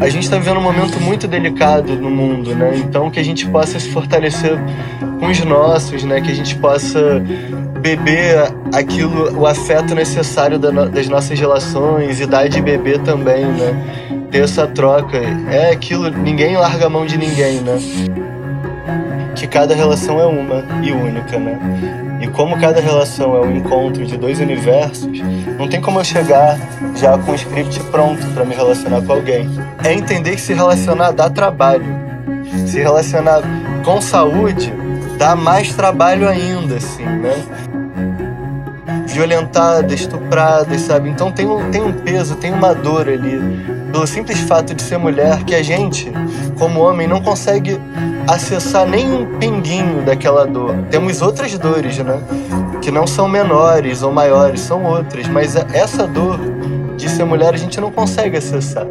A gente está vivendo um momento muito delicado no mundo, né? Então que a gente possa se fortalecer com os nossos, né? Que a gente possa beber aquilo, o afeto necessário das nossas relações e dar de beber também, né? Ter essa troca. É aquilo, ninguém larga a mão de ninguém, né? Que cada relação é uma e única, né? E como cada relação é um encontro de dois universos, não tem como eu chegar já com o script pronto para me relacionar com alguém. É entender que se relacionar dá trabalho. Se relacionar com saúde dá mais trabalho ainda, assim, né? Violentada, estuprada, sabe? Então tem um, tem um peso, tem uma dor ali. Pelo simples fato de ser mulher, que a gente, como homem, não consegue acessar nem um pinguinho daquela dor. Temos outras dores, né? Que não são menores ou maiores, são outras. Mas essa dor de ser mulher a gente não consegue acessar.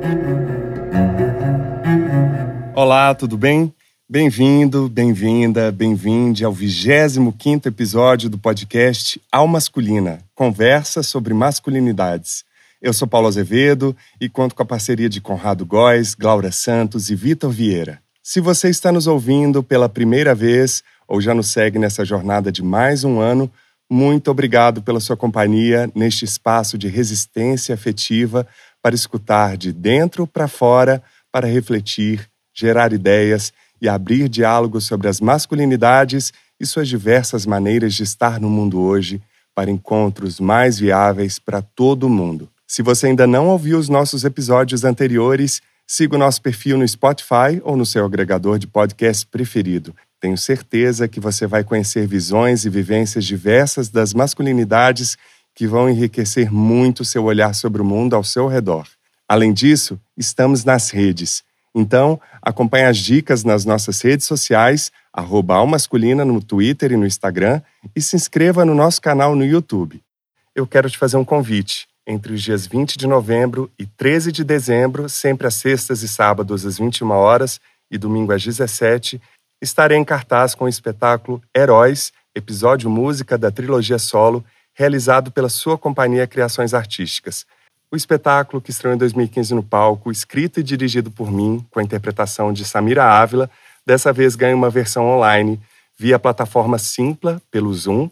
Olá, tudo bem? Bem-vindo, bem-vinda, bem-vinde ao 25 episódio do podcast Al Masculina, conversa sobre masculinidades. Eu sou Paulo Azevedo e conto com a parceria de Conrado Góes, Glaura Santos e Vitor Vieira. Se você está nos ouvindo pela primeira vez ou já nos segue nessa jornada de mais um ano, muito obrigado pela sua companhia neste espaço de resistência afetiva para escutar de dentro para fora, para refletir, gerar ideias e abrir diálogos sobre as masculinidades e suas diversas maneiras de estar no mundo hoje para encontros mais viáveis para todo mundo. Se você ainda não ouviu os nossos episódios anteriores, Siga o nosso perfil no Spotify ou no seu agregador de podcast preferido. Tenho certeza que você vai conhecer visões e vivências diversas das masculinidades que vão enriquecer muito seu olhar sobre o mundo ao seu redor. Além disso, estamos nas redes. Então, acompanhe as dicas nas nossas redes sociais, arroba Almasculina no Twitter e no Instagram, e se inscreva no nosso canal no YouTube. Eu quero te fazer um convite entre os dias 20 de novembro e 13 de dezembro, sempre às sextas e sábados às 21 horas e domingo às 17, estarei em cartaz com o espetáculo Heróis, episódio música da trilogia solo, realizado pela sua companhia Criações Artísticas. O espetáculo, que estreou em 2015 no palco, escrito e dirigido por mim, com a interpretação de Samira Ávila, dessa vez ganha uma versão online via plataforma Simpla, pelo Zoom,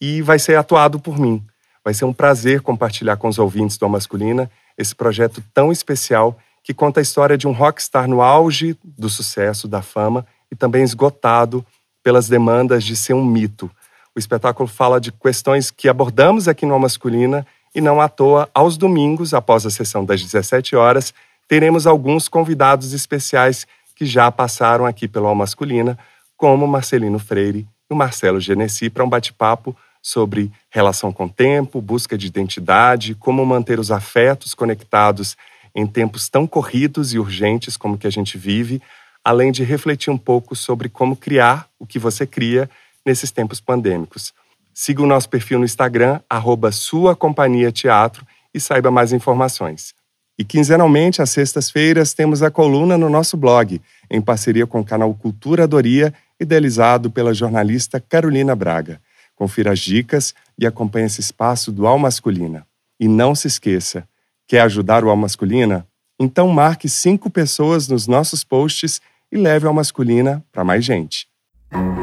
e vai ser atuado por mim. Vai ser um prazer compartilhar com os ouvintes do Masculina esse projeto tão especial que conta a história de um rockstar no auge do sucesso, da fama e também esgotado pelas demandas de ser um mito. O espetáculo fala de questões que abordamos aqui no Masculina e não à toa, aos domingos, após a sessão das 17 horas, teremos alguns convidados especiais que já passaram aqui pelo Masculina, como Marcelino Freire e o Marcelo Genesi, para um bate-papo sobre relação com o tempo, busca de identidade, como manter os afetos conectados em tempos tão corridos e urgentes como que a gente vive, além de refletir um pouco sobre como criar o que você cria nesses tempos pandêmicos. Siga o nosso perfil no Instagram, arroba Sua Companhia Teatro, e saiba mais informações. E quinzenalmente, às sextas-feiras, temos a coluna no nosso blog, em parceria com o canal Cultura Doria, idealizado pela jornalista Carolina Braga. Confira as dicas e acompanhe esse espaço do Al Masculina. E não se esqueça, quer ajudar o Al Masculina? Então marque cinco pessoas nos nossos posts e leve Al Masculina para mais gente.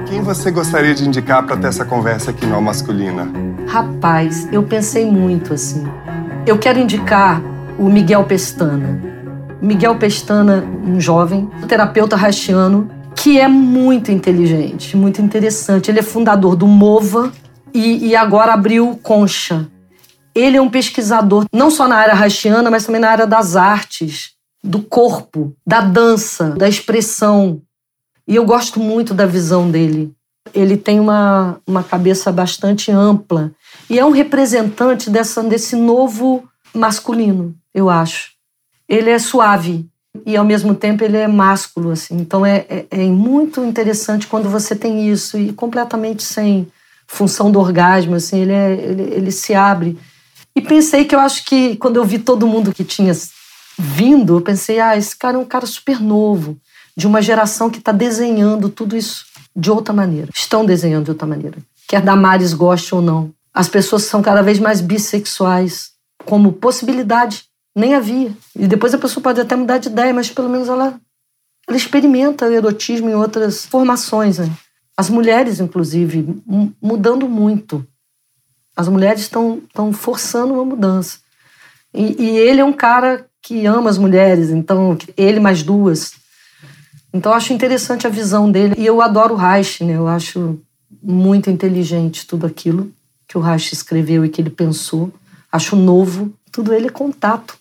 Quem você gostaria de indicar para ter essa conversa aqui no Al Masculina? Rapaz, eu pensei muito assim. Eu quero indicar o Miguel Pestana. Miguel Pestana, um jovem, terapeuta rachiano, que é muito inteligente, muito interessante. Ele é fundador do MOVA e, e agora abriu Concha. Ele é um pesquisador não só na área haitiana, mas também na área das artes, do corpo, da dança, da expressão. E eu gosto muito da visão dele. Ele tem uma, uma cabeça bastante ampla e é um representante dessa, desse novo masculino, eu acho. Ele é suave, e ao mesmo tempo ele é másculo, assim. Então é, é, é, muito interessante quando você tem isso e completamente sem função do orgasmo, assim, ele, é, ele, ele se abre. E pensei que eu acho que quando eu vi todo mundo que tinha vindo, eu pensei, ah, esse cara é um cara super novo, de uma geração que está desenhando tudo isso de outra maneira. Estão desenhando de outra maneira. Quer Damares goste ou não. As pessoas são cada vez mais bissexuais como possibilidade Nem havia. E depois a pessoa pode até mudar de ideia, mas pelo menos ela, ela experimenta o erotismo em outras formações. Né? As mulheres, inclusive, mudando muito. As mulheres estão forçando uma mudança. E, e, ele é um cara que ama as mulheres, então, ele mais duas. Então, eu acho interessante a visão dele. E eu adoro o Reich, né? Eu acho muito inteligente tudo aquilo que o Reich escreveu e que ele pensou. Acho novo. Tudo ele é contato.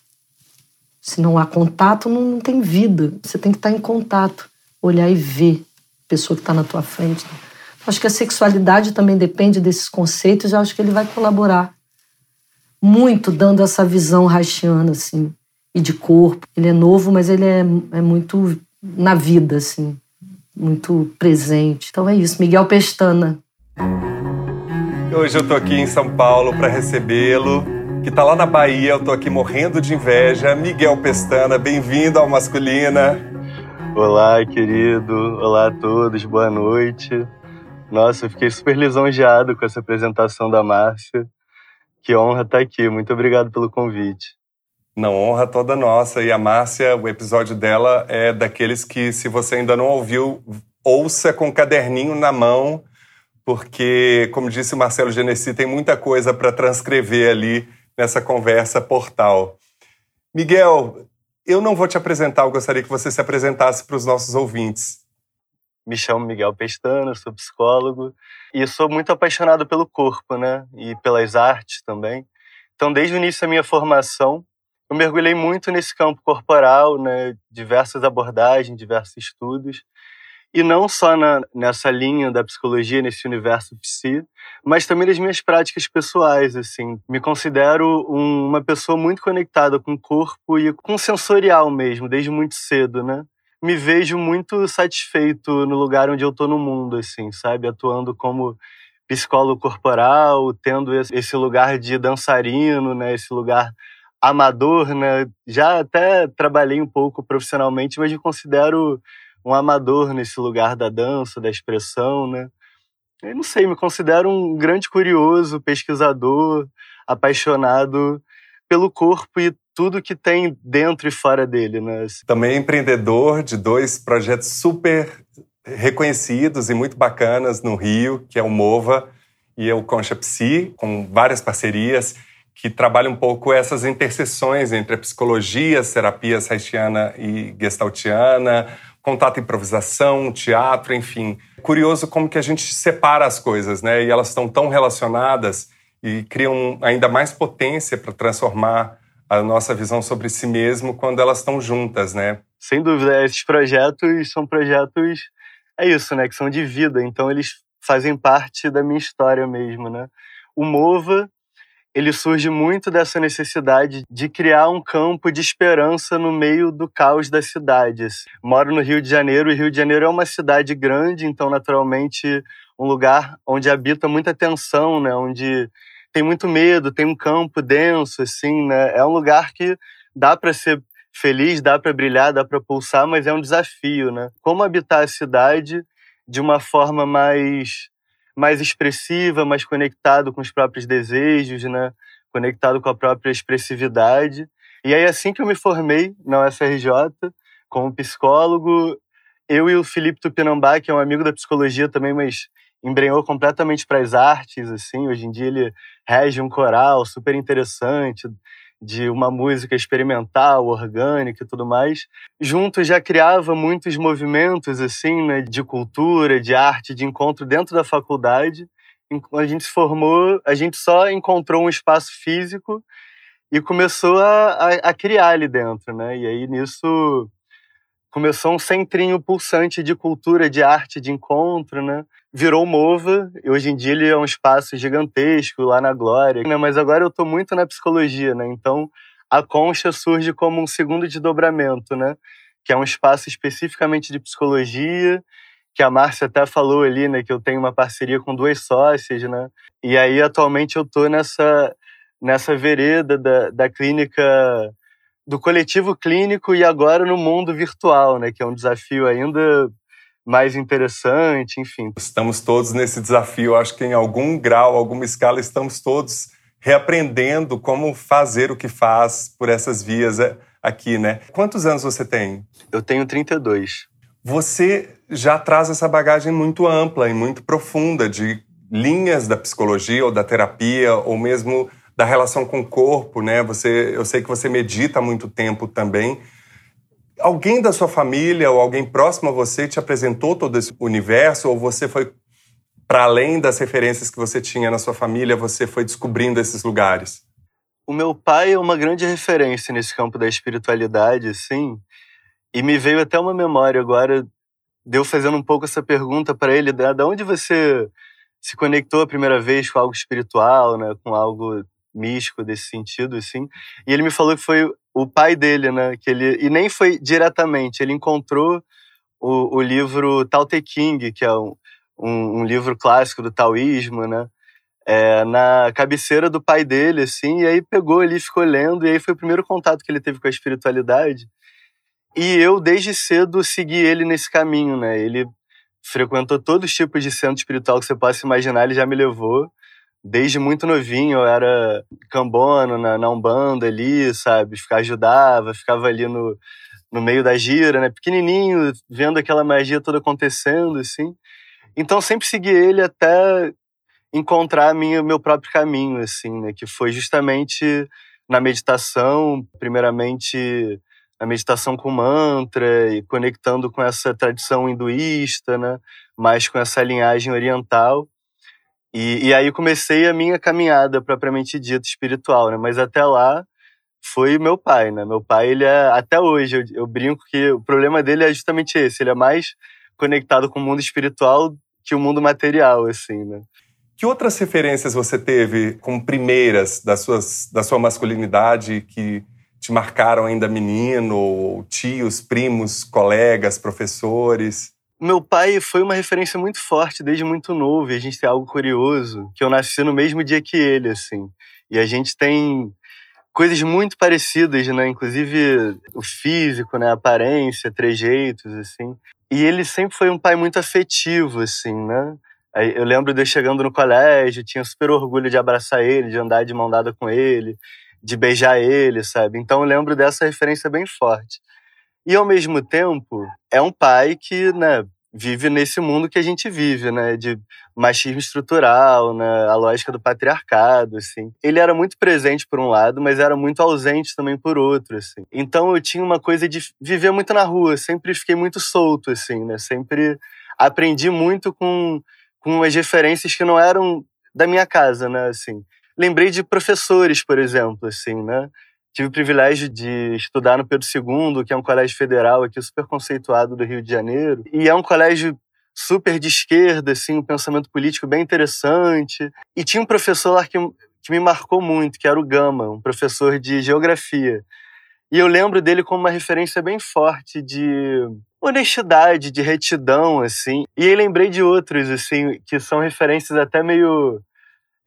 Se não há contato, não tem vida. Você tem que estar em contato, olhar e ver a pessoa que está na tua frente. Acho que a sexualidade também depende desses conceitos. Eu acho que ele vai colaborar muito dando essa visão haitiana, assim, e de corpo. Ele é novo, mas ele é, é muito na vida, assim, muito presente. Então é isso. Miguel Pestana. Hoje eu tô aqui em São Paulo para recebê-lo, que tá lá na Bahia. Eu tô aqui morrendo de inveja. Miguel Pestana, bem-vindo ao Masculina. Olá, querido. Olá a todos. Boa noite. Nossa, eu fiquei super lisonjeado com essa apresentação da Márcia. Que honra estar aqui. Muito obrigado pelo convite. Não, honra toda nossa. E a Márcia, o episódio dela é daqueles que, se você ainda não ouviu, ouça com o caderninho na mão, porque, como disse o Marcelo Genesi, tem muita coisa para transcrever ali nessa conversa portal. Miguel, eu não vou te apresentar, eu gostaria que você se apresentasse para os nossos ouvintes. Me chamo Miguel Pestana, sou psicólogo e sou muito apaixonado pelo corpo, né? E pelas artes também. Então, desde o início da minha formação, eu mergulhei muito nesse campo corporal, né? Diversas abordagens, diversos estudos. E não só na, nessa linha da psicologia, nesse universo psi, mas também nas minhas práticas pessoais, assim. Me considero um, uma pessoa muito conectada com o corpo e com o sensorial mesmo, desde muito cedo, né? me vejo muito satisfeito no lugar onde eu tô no mundo, assim, sabe? Atuando como psicólogo corporal, tendo esse lugar de dançarino, né? Esse lugar amador, né? Já até trabalhei um pouco profissionalmente, mas me considero um amador nesse lugar da dança, da expressão, né? Eu não sei, me considero um grande curioso, pesquisador, apaixonado pelo corpo e tudo que tem dentro e fora dele, né? Também empreendedor de dois projetos super reconhecidos e muito bacanas no Rio, que é o Mova e o Concha Psi, com várias parcerias que trabalham um pouco essas interseções entre a psicologia, as terapias haitiana e gestaltiana, contato improvisação, teatro, enfim. Curioso como que a gente separa as coisas, né? E elas estão tão relacionadas e criam ainda mais potência para transformar a nossa visão sobre si mesmo quando elas estão juntas, né? Sem dúvida, esses projetos são projetos, é isso, né, que são de vida, então eles fazem parte da minha história mesmo, né? O Mova, ele surge muito dessa necessidade de criar um campo de esperança no meio do caos das cidades. Moro no Rio de Janeiro e Rio de Janeiro é uma cidade grande, então naturalmente um lugar onde habita muita tensão, né, onde tem muito medo, tem um campo denso, assim, né? É um lugar que dá para ser feliz, dá para brilhar, dá para pulsar, mas é um desafio, né? Como habitar a cidade de uma forma mais mais expressiva, mais conectado com os próprios desejos, né? Conectado com a própria expressividade. E aí assim que eu me formei na UFRJ como psicólogo, eu e o Felipe Tupinambá, que é um amigo da psicologia também, mas embrenhou completamente para as artes, assim. Hoje em dia ele rege um coral super interessante de uma música experimental, orgânica e tudo mais. Juntos já criava muitos movimentos assim, né, de cultura, de arte, de encontro dentro da faculdade. A gente se formou, a gente só encontrou um espaço físico e começou a, a, a criar ali dentro, né? E aí nisso começou um centrinho pulsante de cultura, de arte, de encontro, né? virou Mova, e hoje em dia ele é um espaço gigantesco lá na Glória, né? mas agora eu estou muito na psicologia, né? Então a Concha surge como um segundo desdobramento, né? Que é um espaço especificamente de psicologia, que a Márcia até falou ali, né? Que eu tenho uma parceria com duas sócias, né? E aí atualmente eu estou nessa nessa vereda da, da clínica do coletivo clínico e agora no mundo virtual, né? Que é um desafio ainda mais interessante, enfim. Estamos todos nesse desafio, acho que em algum grau, alguma escala, estamos todos reaprendendo como fazer o que faz por essas vias é, aqui, né? Quantos anos você tem? Eu tenho 32. Você já traz essa bagagem muito ampla e muito profunda de linhas da psicologia ou da terapia ou mesmo da relação com o corpo, né? Você, eu sei que você medita há muito tempo também. Alguém da sua família ou alguém próximo a você te apresentou todo esse universo ou você foi para além das referências que você tinha na sua família, você foi descobrindo esses lugares? O meu pai é uma grande referência nesse campo da espiritualidade, sim. E me veio até uma memória agora, deu fazendo um pouco essa pergunta para ele, da, da onde você se conectou a primeira vez com algo espiritual, né, com algo místico desse sentido, assim. E ele me falou que foi o pai dele, né, que ele e nem foi diretamente, ele encontrou o, o livro Tao Te King, que é um, um, um livro clássico do taoísmo, né, é, na cabeceira do pai dele, assim, e aí pegou ali, ficou lendo, e aí foi o primeiro contato que ele teve com a espiritualidade. E eu, desde cedo, segui ele nesse caminho, né? Ele frequentou todos os tipos de centro espiritual que você possa imaginar, ele já me levou. Desde muito novinho, eu era cambono na, na Umbanda ali, sabe? Ficava, ajudava, ficava ali no, no meio da gira, né? Pequenininho, vendo aquela magia toda acontecendo, assim. Então, sempre segui ele até encontrar minha, meu próprio caminho, assim, né? Que foi justamente na meditação, primeiramente a meditação com mantra e conectando com essa tradição hinduísta, né? Mais com essa linhagem oriental. E, e aí comecei a minha caminhada propriamente dita espiritual, né? Mas até lá foi meu pai, né? Meu pai, ele é até hoje eu, eu brinco que o problema dele é justamente esse. Ele é mais conectado com o mundo espiritual que o mundo material, assim, né? Que outras referências você teve como primeiras das suas, da sua masculinidade que te marcaram ainda menino, tios, primos, colegas, professores? Meu pai foi uma referência muito forte desde muito novo, e a gente tem algo curioso, que eu nasci no mesmo dia que ele, assim. E a gente tem coisas muito parecidas, né? Inclusive o físico, né? A aparência, trejeitos, assim. E ele sempre foi um pai muito afetivo, assim, né? Eu lembro de eu chegando no colégio, tinha super orgulho de abraçar ele, de andar de mão dada com ele de beijar ele, sabe? Então eu lembro dessa referência bem forte. E ao mesmo tempo, é um pai que, né, vive nesse mundo que a gente vive, né, de machismo estrutural, né, a lógica do patriarcado, assim. Ele era muito presente por um lado, mas era muito ausente também por outro, assim. Então eu tinha uma coisa de viver muito na rua, sempre fiquei muito solto, assim, né, sempre aprendi muito com com as referências que não eram da minha casa, né, assim lembrei de professores, por exemplo, assim, né? Tive o privilégio de estudar no Pedro II, que é um colégio federal aqui super conceituado do Rio de Janeiro, e é um colégio super de esquerda, assim, um pensamento político bem interessante. E tinha um professor lá que, que me marcou muito, que era o Gama, um professor de geografia. E eu lembro dele como uma referência bem forte de honestidade, de retidão, assim. E aí lembrei de outros, assim, que são referências até meio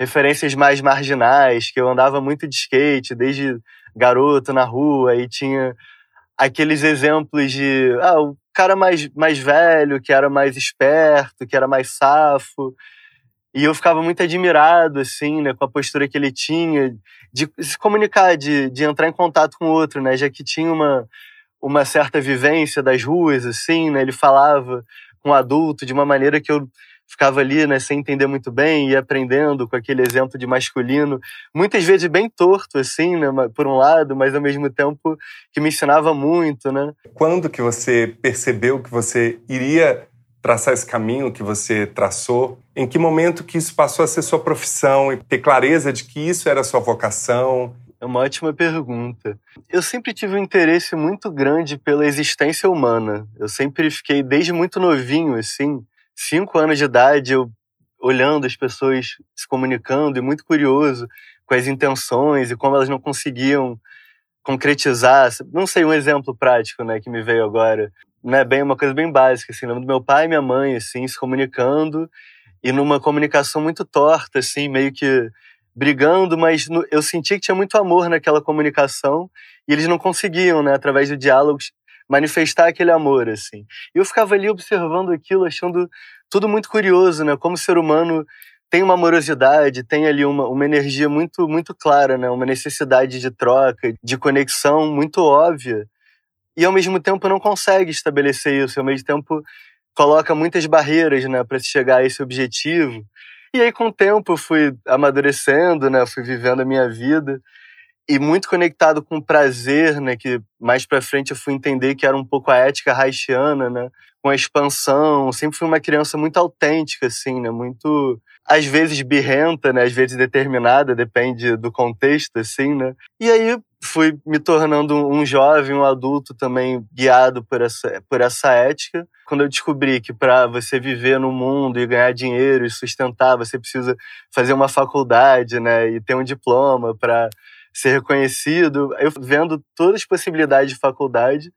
referências mais marginais, que eu andava muito de skate desde garoto na rua e tinha aqueles exemplos de ah, o cara mais, mais velho, que era mais esperto, que era mais safo. E eu ficava muito admirado, assim, né, com a postura que ele tinha de se comunicar, de, de entrar em contato com o outro, né, já que tinha uma, uma certa vivência das ruas, assim, né, ele falava com adulto de uma maneira que eu ficava ali, né, sem entender muito bem e aprendendo com aquele exemplo de masculino, muitas vezes bem torto, assim, né, por um lado, mas ao mesmo tempo que me ensinava muito, né. Quando que você percebeu que você iria traçar esse caminho que você traçou? Em que momento que isso passou a ser sua profissão e ter clareza de que isso era sua vocação? É uma ótima pergunta. Eu sempre tive um interesse muito grande pela existência humana. Eu sempre fiquei, desde muito novinho, assim, cinco anos de idade, eu olhando as pessoas se comunicando e muito curioso com as intenções e como elas não conseguiam concretizar. Não sei, um exemplo prático, né, que me veio agora. Né, bem uma coisa bem básica, assim, lembro do meu pai e minha mãe, assim, se comunicando e numa comunicação muito torta, assim, meio que brigando, mas no, eu senti que tinha muito amor naquela comunicação e eles não conseguiam, né, através do diálogo, manifestar aquele amor, assim. E eu ficava ali observando aquilo, achando tudo muito curioso, né? Como o ser humano tem uma amorosidade, tem ali uma, uma energia muito muito clara, né? Uma necessidade de troca, de conexão muito óbvia. E ao mesmo tempo não consegue estabelecer isso, ao mesmo tempo coloca muitas barreiras, né, para se chegar a esse objetivo. E aí com o tempo eu fui amadurecendo, né, fui vivendo a minha vida e muito conectado com o prazer, né, que mais para frente eu fui entender que era um pouco a ética haitiana, né, com a expansão, sempre fui uma criança muito autêntica assim, né, muito às vezes birrenta, né, às vezes determinada, depende do contexto assim, né. E aí fui me tornando um jovem, um adulto também guiado por essa por essa ética. Quando eu descobri que para você viver no mundo e ganhar dinheiro e sustentar, você precisa fazer uma faculdade, né, e ter um diploma para ser reconhecido. Eu vendo todas as possibilidades de faculdade.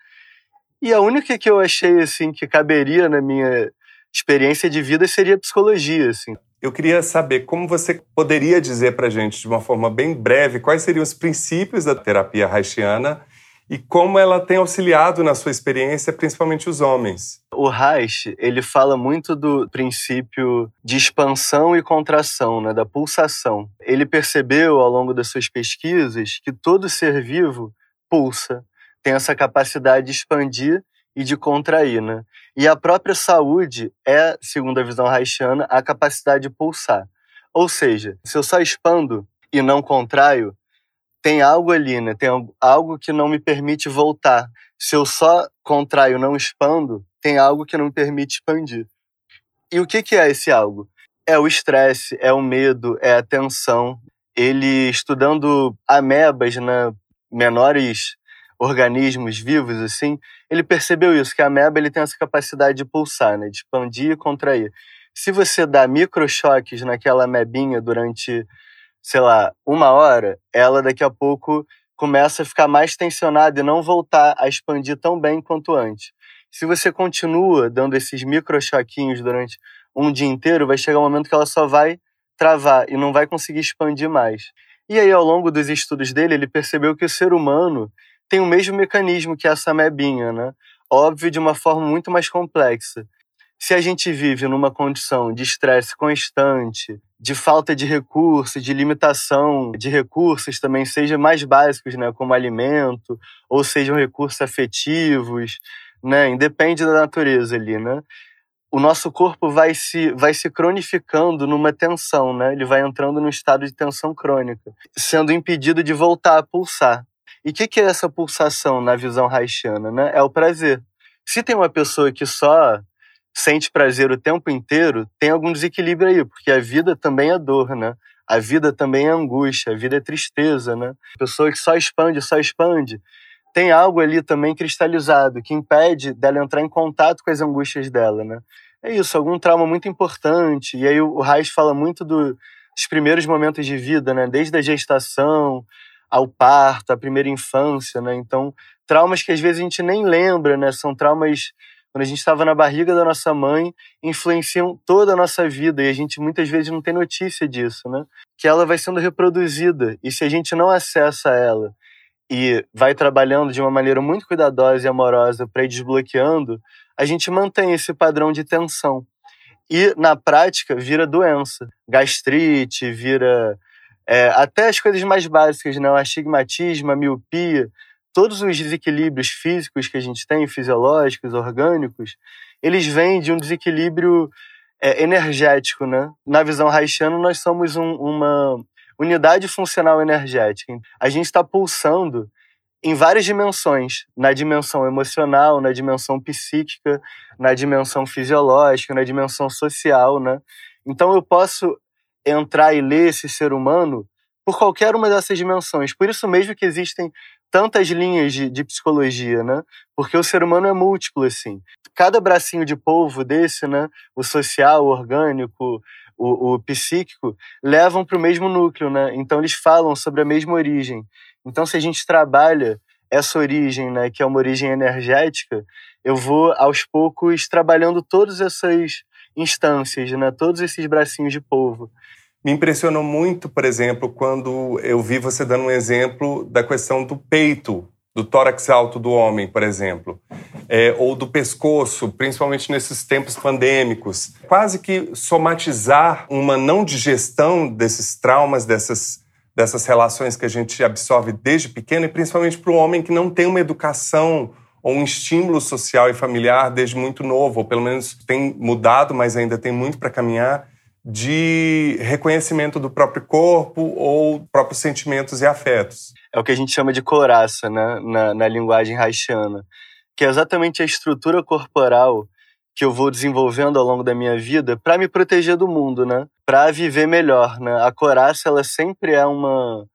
E a única que eu achei assim que caberia na minha experiência de vida seria psicologia, assim. Eu queria saber como você poderia dizer para gente, de uma forma bem breve, quais seriam os princípios da terapia haitiana e como ela tem auxiliado na sua experiência, principalmente os homens. O Reich, ele fala muito do princípio de expansão e contração, né, da pulsação. Ele percebeu ao longo das suas pesquisas que todo ser vivo pulsa, tem essa capacidade de expandir e de contrair, né? E a própria saúde é, segundo a visão haitiana, a capacidade de pulsar. Ou seja, se eu só expando e não contraio, tem algo ali, né? Tem algo que não me permite voltar. Se eu só contraio, não expando, tem algo que não me permite expandir. E o que, que é esse algo? É o estresse, é o medo, é a tensão. Ele, estudando amebas, né, menores organismos vivos, assim, ele percebeu isso, que a ameba ele tem essa capacidade de pulsar, né, de expandir e contrair. Se você dá microchoques naquela amebinha durante sei lá, uma hora, ela daqui a pouco começa a ficar mais tensionada e não voltar a expandir tão bem quanto antes. Se você continua dando esses microchoquinhos durante um dia inteiro, vai chegar um momento que ela só vai travar e não vai conseguir expandir mais. E aí, ao longo dos estudos dele, ele percebeu que o ser humano tem o mesmo mecanismo que essa mebinha, né? Óbvio, de uma forma muito mais complexa. Se a gente vive numa condição de estresse constante, de falta de recursos, de limitação de recursos também, seja mais básicos, né, como alimento, ou sejam recursos afetivos, né, independe da natureza ali, né? O nosso corpo vai se, vai se cronificando numa tensão, né? Ele vai entrando num estado de tensão crônica, sendo impedido de voltar a pulsar. E o que, que é essa pulsação na visão haitiana, né? É o prazer. Se tem uma pessoa que só sente prazer o tempo inteiro, tem algum desequilíbrio aí, porque a vida também é dor, né? A vida também é angústia, a vida é tristeza, né? Pessoa que só expande, só expande, tem algo ali também cristalizado que impede dela entrar em contato com as angústias dela, né? É isso, algum trauma muito importante. E aí o Reis fala muito do, dos primeiros momentos de vida, né? Desde a gestação ao parto, a primeira infância, né? Então, traumas que às vezes a gente nem lembra, né? São traumas quando a gente estava na barriga da nossa mãe, influenciam toda a nossa vida e a gente muitas vezes não tem notícia disso, né? Que ela vai sendo reproduzida e se a gente não acessa ela e vai trabalhando de uma maneira muito cuidadosa e amorosa para ir desbloqueando, a gente mantém esse padrão de tensão. E na prática vira doença, gastrite, vira é, até as coisas mais básicas, né? o astigmatismo, a miopia, todos os desequilíbrios físicos que a gente tem, fisiológicos, orgânicos, eles vêm de um desequilíbrio é, energético, né? Na visão haitiana, nós somos um, uma unidade funcional energética. A gente está pulsando em várias dimensões, na dimensão emocional, na dimensão psíquica, na dimensão fisiológica, na dimensão social, né? Então eu posso entrar e ler esse ser humano por qualquer uma dessas dimensões. Por isso mesmo que existem tantas linhas de, de, psicologia, né? Porque o ser humano é múltiplo, assim. Cada bracinho de polvo desse, né? O social, o orgânico, o, o psíquico, levam para o mesmo núcleo, né? Então eles falam sobre a mesma origem. Então se a gente trabalha essa origem, né? Que é uma origem energética, eu vou aos poucos trabalhando todas essas instâncias, né? Todos esses bracinhos de polvo. Me impressionou muito, por exemplo, quando eu vi você dando um exemplo da questão do peito, do tórax alto do homem, por exemplo. é, ou do pescoço, principalmente nesses tempos pandêmicos. Quase que somatizar uma não digestão desses traumas, dessas, dessas relações que a gente absorve desde pequeno, e principalmente para o homem que não tem uma educação ou um estímulo social e familiar desde muito novo, ou pelo menos tem mudado, mas ainda tem muito para caminhar, de reconhecimento do próprio corpo ou próprios sentimentos e afetos. É o que a gente chama de coraça né? na, na linguagem haitiana que é exatamente a estrutura corporal que eu vou desenvolvendo ao longo da minha vida para me proteger do mundo, né? Para viver melhor, né? A coraça ela sempre é uma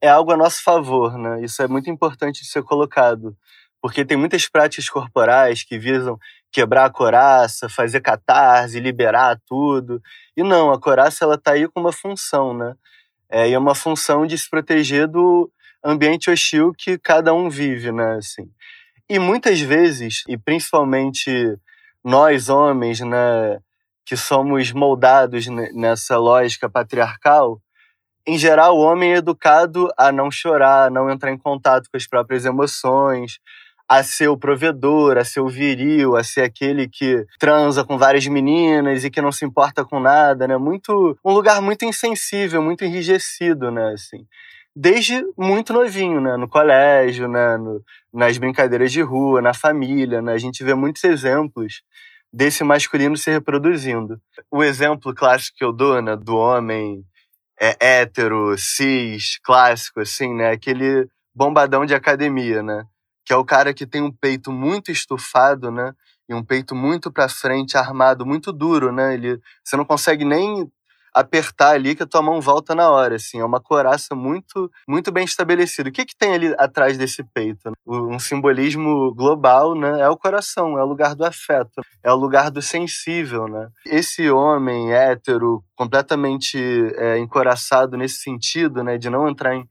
é algo a nosso favor, né? Isso é muito importante de ser colocado, porque tem muitas práticas corporais que visam quebrar a coraça, fazer catarse, liberar tudo. E não, a coraça ela tá aí com uma função, né? É, e é uma função de se proteger do ambiente hostil que cada um vive, né? Assim. E muitas vezes, e principalmente nós homens, né, que somos moldados nessa lógica patriarcal, em geral, o homem é educado a não chorar, a não entrar em contato com as próprias emoções, a ser o provedor, a ser o viril, a ser aquele que transa com várias meninas e que não se importa com nada, né? Muito um lugar muito insensível, muito enrijecido, né, assim desde muito novinho, né? No colégio, né? No, nas brincadeiras de rua, na família, né? A gente vê muitos exemplos desse masculino se reproduzindo. O exemplo clássico que eu dou, né? Do homem é, hétero, cis, clássico, assim, né? Aquele bombadão de academia, né? Que é o cara que tem um peito muito estufado, né? E um peito muito para frente, armado, muito duro, né? Ele, você não consegue nem apertar ali que a tua mão volta na hora, assim. É uma coraça muito, muito bem estabelecida. O que que tem ali atrás desse peito? Um simbolismo global, né? É o coração, é o lugar do afeto, é o lugar do sensível, né? Esse homem hétero, completamente é, encoraçado nesse sentido, né? De não entrar em,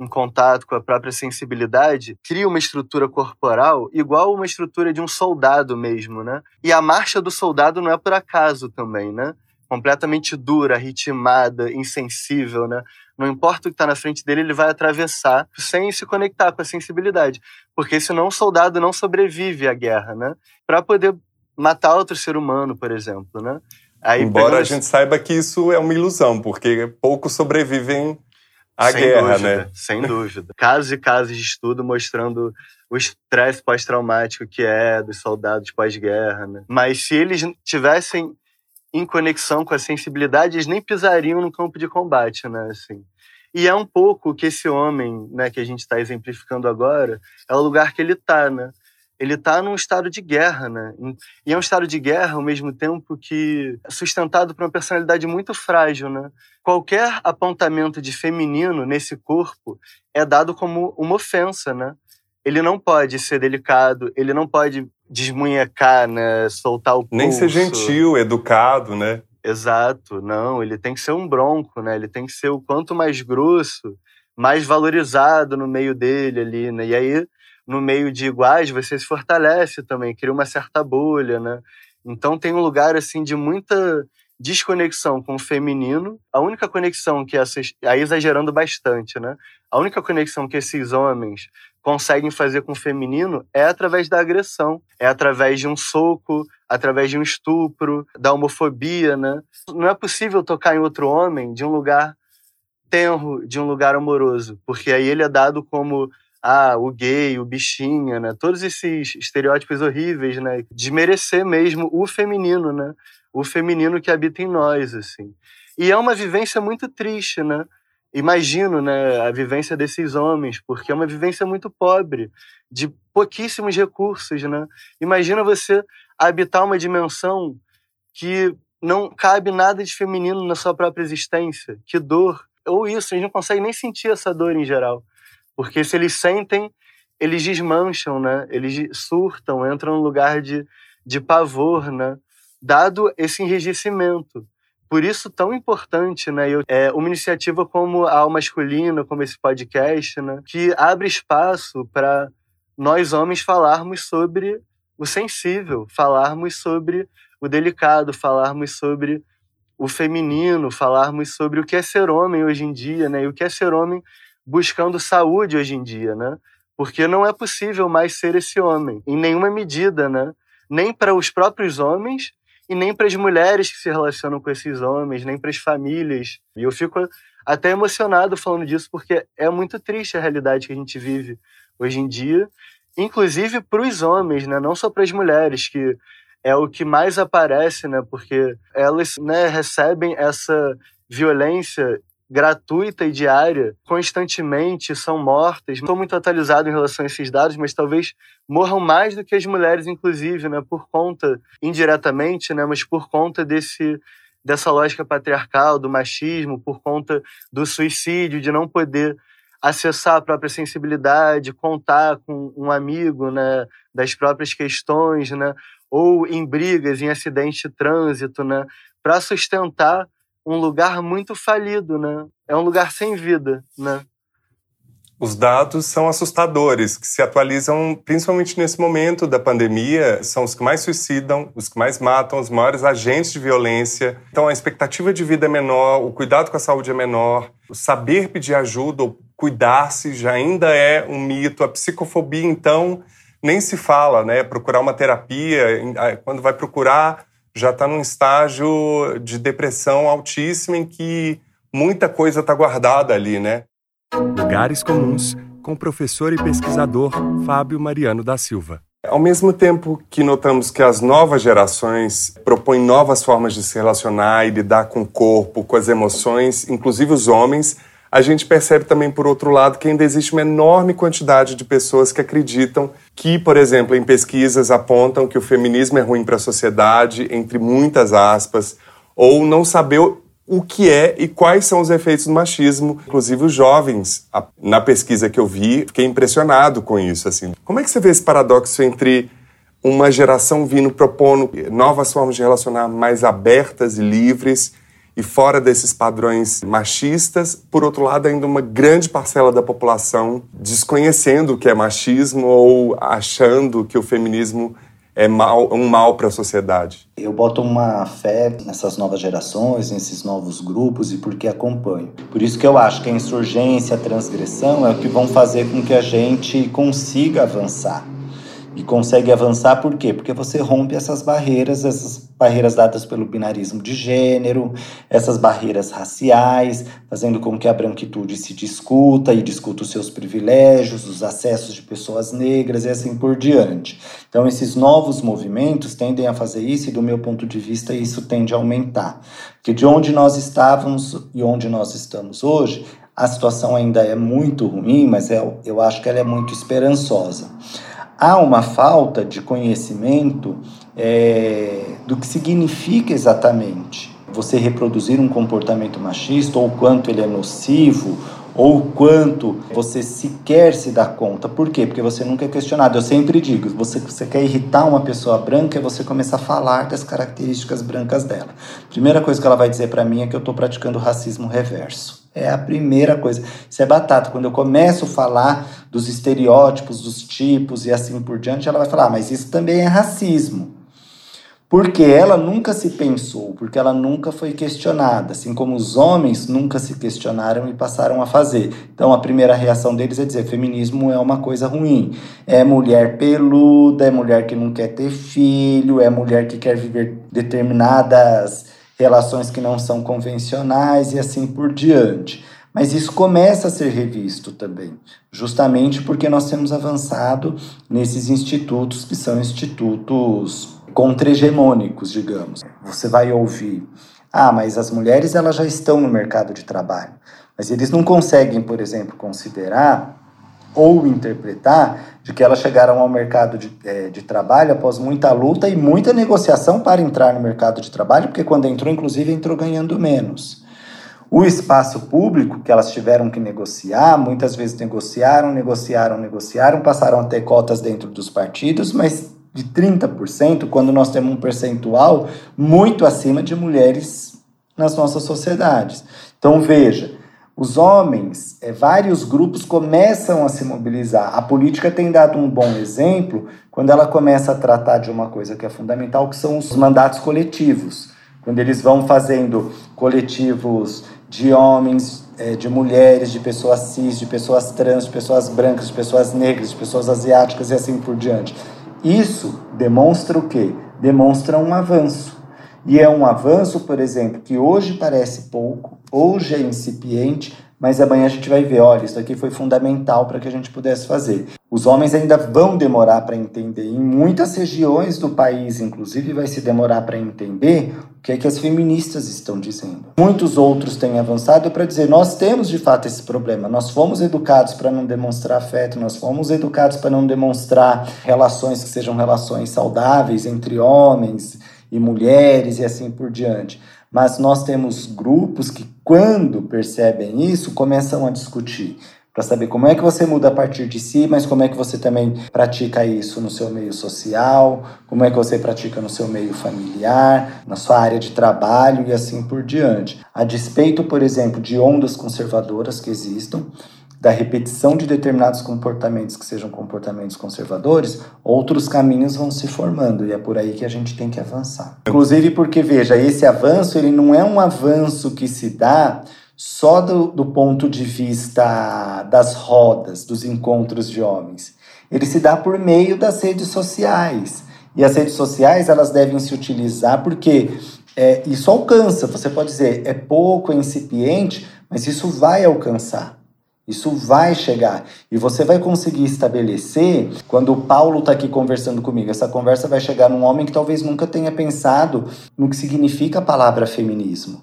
em contato com a própria sensibilidade, cria uma estrutura corporal igual uma estrutura de um soldado mesmo, né? E a marcha do soldado não é por acaso também, né? completamente dura, ritmada, insensível, né? Não importa o que está na frente dele, ele vai atravessar sem se conectar com a sensibilidade, porque senão o soldado não sobrevive à guerra, né? Para poder matar outro ser humano, por exemplo, né? Aí, Embora a gente saiba que isso é uma ilusão, porque poucos sobrevivem à sem guerra, dúvida, né? Sem dúvida. Casos e casos de estudo mostrando o estresse pós-traumático que é dos soldados pós-guerra, né? Mas se eles tivessem em conexão com a sensibilidade, eles nem pisariam no campo de combate, né? Assim. E é um pouco que esse homem, né, que a gente está exemplificando agora, é o lugar que ele está, né? Ele está num estado de guerra, né? E é um estado de guerra ao mesmo tempo que é sustentado por uma personalidade muito frágil, né? Qualquer apontamento de feminino nesse corpo é dado como uma ofensa, né? Ele não pode ser delicado, ele não pode desmunhecar, né? Soltar o pulso. Nem ser gentil, educado, né? Exato, não. Ele tem que ser um bronco, né? Ele tem que ser o quanto mais grosso, mais valorizado no meio dele ali, né? E aí, no meio de iguais, você se fortalece também, cria uma certa bolha, né? Então tem um lugar, assim, de muita desconexão com o feminino. A única conexão que essas... Aí exagerando bastante, né? A única conexão que esses homens conseguem fazer com o feminino é através da agressão, é através de um soco, através de um estupro, da homofobia, né? Não é possível tocar em outro homem de um lugar tenro, de um lugar amoroso, porque aí ele é dado como ah, o gay, o bichinha, né? Todos esses estereótipos horríveis, né? Desmerecer mesmo o feminino, né? O feminino que habita em nós, assim. E é uma vivência muito triste, né? imagino né, a vivência desses homens, porque é uma vivência muito pobre, de pouquíssimos recursos. Né? Imagina você habitar uma dimensão que não cabe nada de feminino na sua própria existência. Que dor. Ou isso, eles não conseguem nem sentir essa dor em geral. Porque se eles sentem, eles desmancham, né? eles surtam, entram num lugar de, de pavor, né? dado esse enrijecimento. Por isso, tão importante, né? Eu, é, uma iniciativa como a Alma Masculina, como esse podcast, né? Que abre espaço para nós homens falarmos sobre o sensível, falarmos sobre o delicado, falarmos sobre o feminino, falarmos sobre o que é ser homem hoje em dia, né? E o que é ser homem buscando saúde hoje em dia, né? porque não é possível mais ser esse homem, em nenhuma medida, né? Nem para os próprios homens e nem para as mulheres que se relacionam com esses homens, nem para as famílias. E eu fico até emocionado falando disso, porque é muito triste a realidade que a gente vive hoje em dia, inclusive para os homens, né? não só para as mulheres, que é o que mais aparece, né? porque elas né, recebem essa violência gratuita e diária, constantemente são mortas. Estou muito atualizado em relação a esses dados, mas talvez morram mais do que as mulheres, inclusive, né, por conta, indiretamente, né, mas por conta desse dessa lógica patriarcal, do machismo, por conta do suicídio, de não poder acessar a própria sensibilidade, contar com um amigo, né, das próprias questões, né, ou em brigas, em acidentes de trânsito, né, para sustentar um lugar muito falido, né? É um lugar sem vida, né? Os dados são assustadores, que se atualizam principalmente nesse momento da pandemia, são os que mais suicidam, os que mais matam, os maiores agentes de violência. Então a expectativa de vida é menor, o cuidado com a saúde é menor, o saber pedir ajuda ou cuidar-se já ainda é um mito. A psicofobia, então, nem se fala, né? Procurar uma terapia, quando vai procurar, já está num estágio de depressão altíssima em que muita coisa está guardada ali, né? Lugares Comuns, com o professor e pesquisador Fábio Mariano da Silva. Ao mesmo tempo que notamos que as novas gerações propõem novas formas de se relacionar e lidar com o corpo, com as emoções, inclusive os homens, a gente percebe também, por outro lado, que ainda existe uma enorme quantidade de pessoas que acreditam que, por exemplo, em pesquisas apontam que o feminismo é ruim para a sociedade, entre muitas aspas, ou não saber o que é e quais são os efeitos do machismo. Inclusive os jovens, na pesquisa que eu vi, fiquei impressionado com isso. Assim. Como é que você vê esse paradoxo entre uma geração vindo propondo novas formas de relacionar mais abertas e livres e fora desses padrões machistas, por outro lado, ainda uma grande parcela da população desconhecendo o que é machismo ou achando que o feminismo é mal, um mal para a sociedade. Eu boto uma fé nessas novas gerações, nesses novos grupos e porque acompanho. Por isso que eu acho que a insurgência, a transgressão é o que vão fazer com que a gente consiga avançar e consegue avançar por quê? Porque você rompe essas barreiras, essas barreiras dadas pelo binarismo de gênero, essas barreiras raciais, fazendo com que a branquitude se discuta e discuta os seus privilégios, os acessos de pessoas negras e assim por diante. Então, esses novos movimentos tendem a fazer isso e, do meu ponto de vista, isso tende a aumentar. Porque de onde nós estávamos e onde nós estamos hoje, a situação ainda é muito ruim, mas é, eu acho que ela é muito esperançosa há uma falta de conhecimento é, do que significa exatamente você reproduzir um comportamento machista ou quanto ele é nocivo ou quanto você sequer se dá conta. Por quê? Porque você nunca é questionado. Eu sempre digo, você, você quer irritar uma pessoa branca, é você começar a falar das características brancas dela. Primeira coisa que ela vai dizer para mim é que eu estou praticando racismo reverso. É a primeira coisa. Isso é batata. Quando eu começo a falar dos estereótipos, dos tipos e assim por diante, ela vai falar, ah, mas isso também é racismo. Porque ela nunca se pensou, porque ela nunca foi questionada, assim como os homens nunca se questionaram e passaram a fazer. Então a primeira reação deles é dizer: feminismo é uma coisa ruim. É mulher peluda, é mulher que não quer ter filho, é mulher que quer viver determinadas relações que não são convencionais e assim por diante. Mas isso começa a ser revisto também, justamente porque nós temos avançado nesses institutos que são institutos contra-hegemônicos, digamos. Você vai ouvir, ah, mas as mulheres elas já estão no mercado de trabalho, mas eles não conseguem, por exemplo, considerar ou interpretar de que elas chegaram ao mercado de, é, de trabalho após muita luta e muita negociação para entrar no mercado de trabalho, porque quando entrou, inclusive, entrou ganhando menos. O espaço público que elas tiveram que negociar, muitas vezes negociaram, negociaram, negociaram, passaram a ter cotas dentro dos partidos, mas de 30%, quando nós temos um percentual muito acima de mulheres nas nossas sociedades. Então, veja, os homens, é, vários grupos começam a se mobilizar. A política tem dado um bom exemplo quando ela começa a tratar de uma coisa que é fundamental, que são os mandatos coletivos. Quando eles vão fazendo coletivos de homens, é, de mulheres, de pessoas cis, de pessoas trans, de pessoas brancas, de pessoas negras, de pessoas asiáticas e assim por diante. Isso demonstra o quê? Demonstra um avanço. E é um avanço, por exemplo, que hoje parece pouco, hoje é incipiente, mas amanhã a gente vai ver, olha, isso aqui foi fundamental para que a gente pudesse fazer. Os homens ainda vão demorar para entender. Em muitas regiões do país, inclusive, vai se demorar para entender o que é que as feministas estão dizendo. Muitos outros têm avançado para dizer, nós temos de fato esse problema. Nós fomos educados para não demonstrar afeto, nós fomos educados para não demonstrar relações que sejam relações saudáveis entre homens e mulheres e assim por diante. Mas nós temos grupos que, quando percebem isso, começam a discutir para saber como é que você muda a partir de si, mas como é que você também pratica isso no seu meio social, como é que você pratica no seu meio familiar, na sua área de trabalho e assim por diante. A despeito, por exemplo, de ondas conservadoras que existam, da repetição de determinados comportamentos que sejam comportamentos conservadores, outros caminhos vão se formando e é por aí que a gente tem que avançar. Inclusive porque, veja, esse avanço ele não é um avanço que se dá só do, do ponto de vista das rodas, dos encontros de homens. Ele se dá por meio das redes sociais. E as redes sociais elas devem se utilizar porque é, isso alcança. Você pode dizer é pouco, é incipiente, mas isso vai alcançar. Isso vai chegar e você vai conseguir estabelecer. Quando o Paulo está aqui conversando comigo, essa conversa vai chegar num homem que talvez nunca tenha pensado no que significa a palavra feminismo.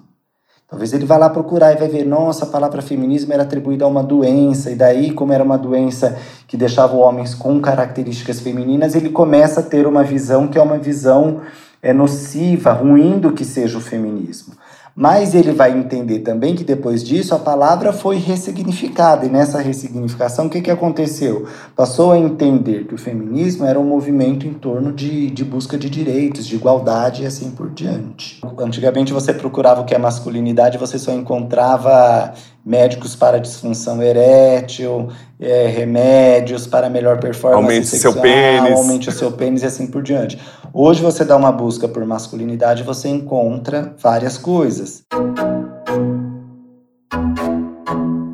Talvez ele vá lá procurar e vai ver, nossa, a palavra feminismo era atribuída a uma doença, e daí, como era uma doença que deixava homens com características femininas, ele começa a ter uma visão que é uma visão é, nociva, ruim do que seja o feminismo. Mas ele vai entender também que depois disso a palavra foi ressignificada. E nessa ressignificação, o que, que aconteceu? Passou a entender que o feminismo era um movimento em torno de, de busca de direitos, de igualdade e assim por diante. Antigamente você procurava o que é masculinidade, você só encontrava médicos para disfunção erétil, é, remédios para melhor performance aumente sexual, seu pênis. aumente o seu pênis e assim por diante. Hoje você dá uma busca por masculinidade, você encontra várias coisas.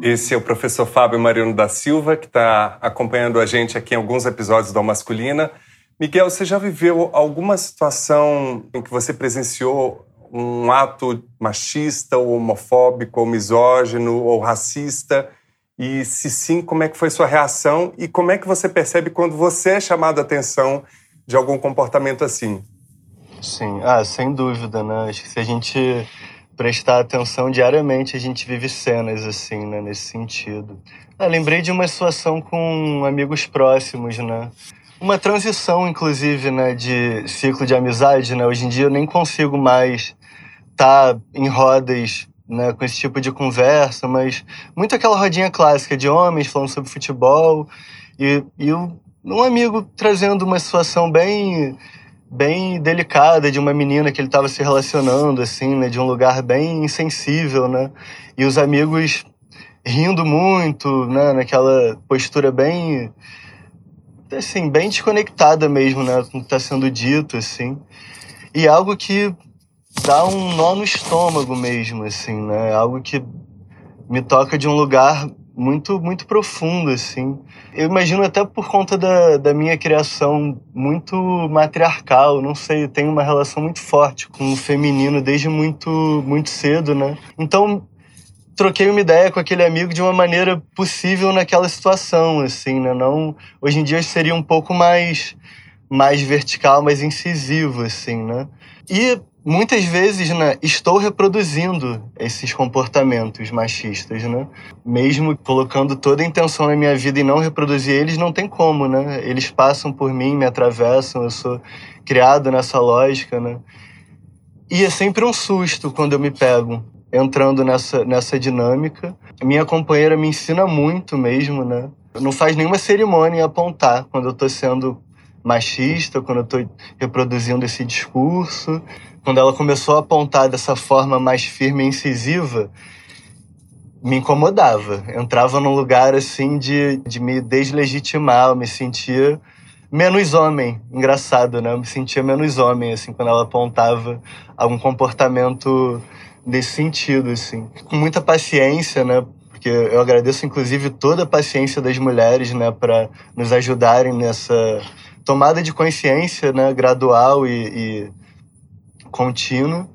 Esse é o professor Fábio Mariano da Silva, que está acompanhando a gente aqui em alguns episódios do Masculina. Miguel, você já viveu alguma situação em que você presenciou um ato machista, ou homofóbico, ou misógino, ou racista? E se sim, como é que foi sua reação? E como é que você percebe quando você é chamado a atenção de algum comportamento assim? Sim, ah, sem dúvida, né? Acho que se a gente prestar atenção diariamente, a gente vive cenas assim, né? Nesse sentido. Ah, lembrei de uma situação com amigos próximos, né? Uma transição, inclusive, né? De ciclo de amizade, né? Hoje em dia eu nem consigo mais estar tá em rodas né, com esse tipo de conversa, mas muito aquela rodinha clássica de homens falando sobre futebol e, e um amigo trazendo uma situação bem bem delicada de uma menina que ele estava se relacionando assim, né, de um lugar bem insensível, né? E os amigos rindo muito, né, naquela postura bem assim, bem desconectada mesmo, né, com o que está sendo dito assim. E algo que dá um nó no estômago mesmo, assim, né? Algo que me toca de um lugar muito muito profundo, assim. Eu imagino até por conta da, da minha criação muito matriarcal, não sei, eu tenho uma relação muito forte com o feminino desde muito muito cedo, né? Então troquei uma ideia com aquele amigo de uma maneira possível naquela situação, assim, né? Não, hoje em dia seria um pouco mais mais vertical, mais incisivo, assim, né? E muitas vezes, né, estou reproduzindo esses comportamentos machistas, né? Mesmo colocando toda a intenção na minha vida e não reproduzir eles, não tem como, né? Eles passam por mim, me atravessam, eu sou criado nessa lógica, né? E é sempre um susto quando eu me pego entrando nessa, nessa dinâmica. Minha companheira me ensina muito mesmo, né? Não faz nenhuma cerimônia apontar quando eu estou sendo machista, quando eu estou reproduzindo esse discurso quando ela começou a apontar dessa forma mais firme e incisiva, me incomodava. Entrava num lugar assim de, de me deslegitimar, eu me sentia menos homem. Engraçado, né? Eu me sentia menos homem, assim, quando ela apontava algum comportamento nesse sentido, assim. Com muita paciência, né? Porque eu agradeço, inclusive, toda a paciência das mulheres, né? Para nos ajudarem nessa tomada de consciência, né? Gradual e, e contínua.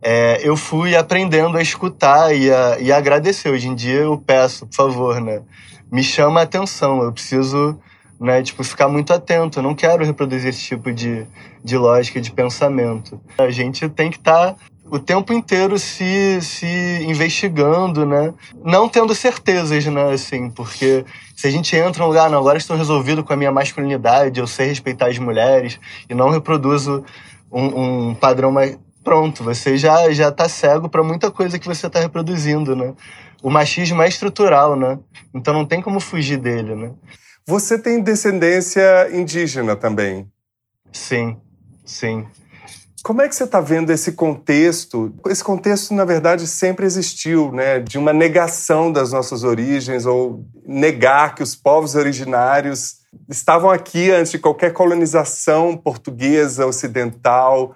É, eu fui aprendendo a escutar e a, e agradecer. Hoje em dia eu peço, por favor, né? Me chama a atenção. Eu preciso né? Tipo, ficar muito atento. Eu não quero reproduzir esse tipo de, de lógica, de pensamento. A gente tem que estar tá o tempo inteiro se, se investigando, né? Não tendo certezas, né? Assim, porque se a gente entra num lugar, não, agora estou resolvido com a minha masculinidade, eu sei respeitar as mulheres e não reproduzo um, um padrão mais. Pronto, você já já está cego para muita coisa que você está reproduzindo, né? O machismo é estrutural, né? Então não tem como fugir dele, né? Você tem descendência indígena também? Sim, sim. Como é que você está vendo esse contexto? Esse contexto, na verdade, sempre existiu, né? De uma negação das nossas origens ou negar que os povos originários estavam aqui antes de qualquer colonização portuguesa, ocidental.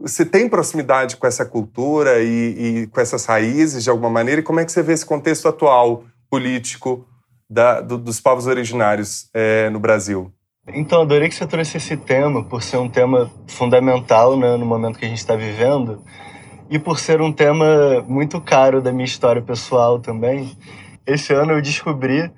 Você tem proximidade com essa cultura e, e com essas raízes de alguma maneira? E como é que você vê esse contexto atual político da, do, dos povos originários é, no Brasil? Então, adorei que você trouxe esse tema, por ser um tema fundamental né, no momento que a gente está vivendo e por ser um tema muito caro da minha história pessoal também. Esse ano eu descobri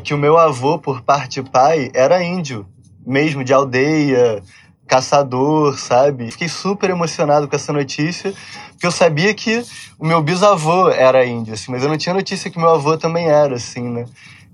que o meu avô, por parte de pai, era índio, mesmo de aldeia, caçador, sabe? Fiquei super emocionado com essa notícia, porque eu sabia que o meu bisavô era índio, assim, mas eu não tinha notícia que meu avô também era, assim, né?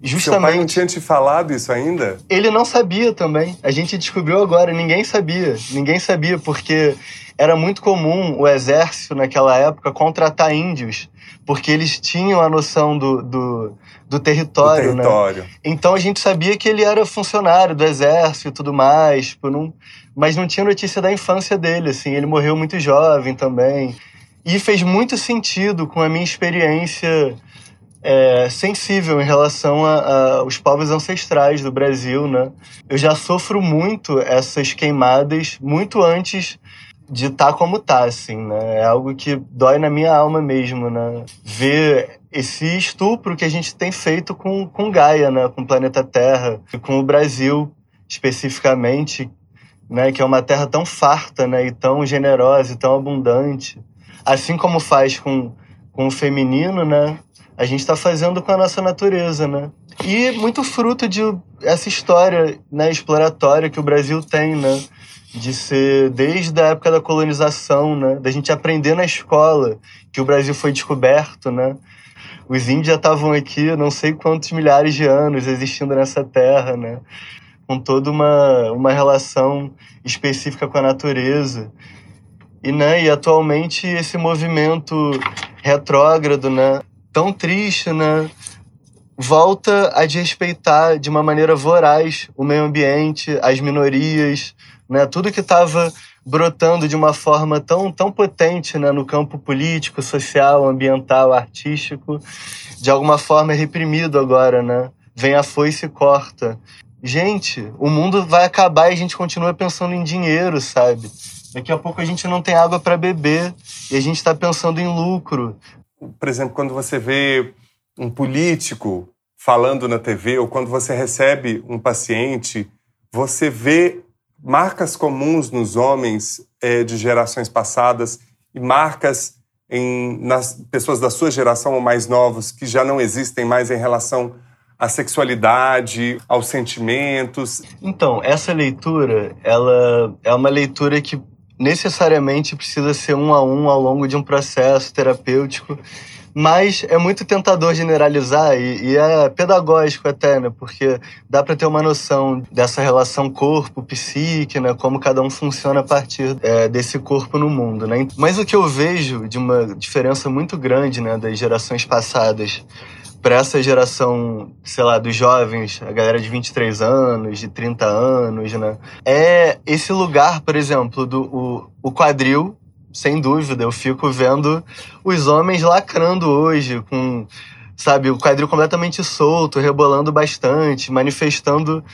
Justamente. Seu pai não tinha te falado isso ainda? Ele não sabia também. A gente descobriu agora, ninguém sabia. Ninguém sabia, porque era muito comum o exército naquela época contratar índios, porque eles tinham a noção do, do, do território, do território. Né? Então a gente sabia que ele era funcionário do exército e tudo mais, tipo, não, mas não tinha notícia da infância dele, assim. Ele morreu muito jovem também. E fez muito sentido com a minha experiência é, sensível em relação aos povos ancestrais do Brasil, né? Eu já sofro muito essas queimadas muito antes de estar tá como tá, assim, né? É algo que dói na minha alma mesmo, né? Ver esse estupro que a gente tem feito com, com Gaia, né? Com o planeta Terra, e com o Brasil especificamente, né? Que é uma terra tão farta, né? E tão generosa e tão abundante. Assim como faz com, com o feminino, né? A gente está fazendo com a nossa natureza, né? E muito fruto de essa história né, exploratória que o Brasil tem, né? De ser desde a época da colonização, né? Da gente aprender na escola que o Brasil foi descoberto, né? Os índios já estavam aqui não sei quantos milhares de anos existindo nessa terra, né? Com toda uma, uma relação específica com a natureza. E, né, e atualmente esse movimento retrógrado, né, tão triste, né? Volta a desrespeitar de uma maneira voraz o meio ambiente, as minorias, né? Tudo que estava brotando de uma forma tão, tão potente né? no campo político, social, ambiental, artístico, de alguma forma é reprimido agora, né? Vem a foice e corta. Gente, o mundo vai acabar e a gente continua pensando em dinheiro, sabe? Daqui a pouco a gente não tem água para beber e a gente está pensando em lucro por exemplo, quando você vê um político falando na TV ou quando você recebe um paciente, você vê marcas comuns nos homens é, de gerações passadas e marcas em, nas pessoas da sua geração ou mais novos que já não existem mais em relação à sexualidade, aos sentimentos. Então, essa leitura, ela é uma leitura que necessariamente precisa ser um a um ao longo de um processo terapêutico, mas é muito tentador generalizar e, e é pedagógico até, né? Porque dá para ter uma noção dessa relação corpo-psique, né? Como cada um funciona a partir é, desse corpo no mundo, né? Mas o que eu vejo de uma diferença muito grande, né? Das gerações passadas para essa geração, sei lá, dos jovens, a galera de 23 anos, de 30 anos, né? É esse lugar, por exemplo, do o, o quadril, sem dúvida. Eu fico vendo os homens lacrando hoje, com, sabe, o quadril completamente solto, rebolando bastante, manifestando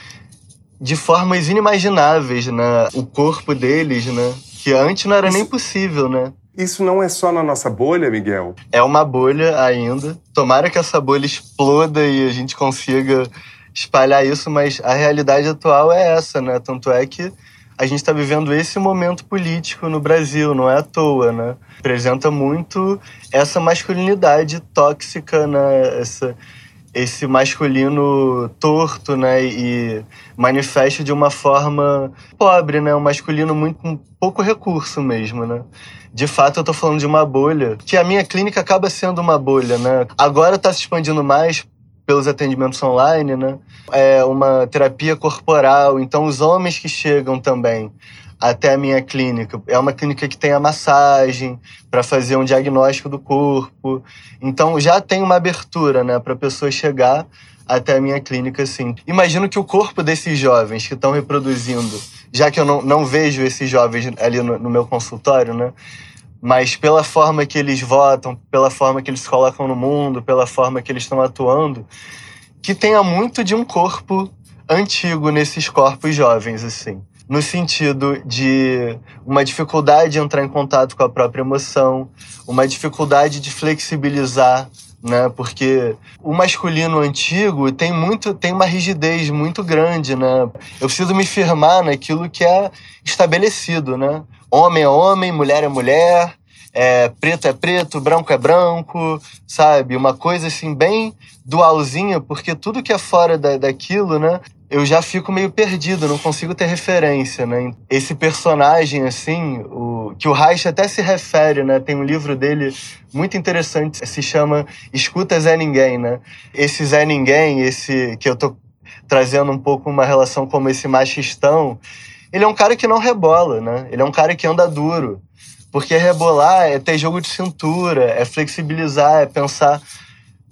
de formas inimagináveis, né? O corpo deles, né? Que antes não era nem possível, né? Isso não é só na nossa bolha, Miguel? É uma bolha ainda. Tomara que essa bolha exploda e a gente consiga espalhar isso, mas a realidade atual é essa, né? Tanto é que a gente está vivendo esse momento político no Brasil, não é à toa, né? Apresenta muito essa masculinidade tóxica, né? Essa, esse masculino torto, né? E manifesta de uma forma pobre, né? Um masculino muito com pouco recurso mesmo, né? De fato, eu estou falando de uma bolha, que a minha clínica acaba sendo uma bolha, né? Agora está se expandindo mais pelos atendimentos online, né? É uma terapia corporal. Então, os homens que chegam também até a minha clínica, é uma clínica que tem a massagem para fazer um diagnóstico do corpo. Então, já tem uma abertura, né, para a pessoa chegar até a minha clínica, assim. Imagino que o corpo desses jovens que estão reproduzindo, já que eu não, não vejo esses jovens ali no, no meu consultório, né? mas pela forma que eles votam, pela forma que eles se colocam no mundo, pela forma que eles estão atuando, que tenha muito de um corpo antigo nesses corpos jovens, assim. No sentido de uma dificuldade de entrar em contato com a própria emoção, uma dificuldade de flexibilizar, né? Porque o masculino antigo tem muito, tem uma rigidez muito grande, né? Eu preciso me firmar naquilo que é estabelecido, né? homem é homem, mulher é mulher, é, preto é preto, branco é branco, sabe? Uma coisa assim bem dualzinha, porque tudo que é fora da, daquilo, né? Eu já fico meio perdido, não consigo ter referência, né? Esse personagem, assim, o, que o Reich até se refere, né? Tem um livro dele muito interessante, se chama Escuta Zé Ninguém, né? Esse Zé Ninguém, esse que eu tô trazendo um pouco uma relação como esse machistão, ele é um cara que não rebola, né? Ele é um cara que anda duro. Porque rebolar é ter jogo de cintura, é flexibilizar, é pensar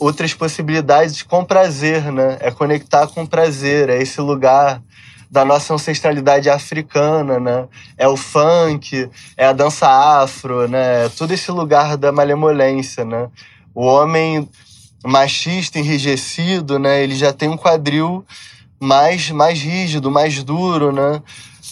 outras possibilidades com prazer, né? É conectar com prazer, é esse lugar da nossa ancestralidade africana, né? É o funk, é a dança afro, né? É todo esse lugar da malemolência, né? O homem machista, enrijecido, né? Ele já tem um quadril mais, mais rígido, mais duro, né?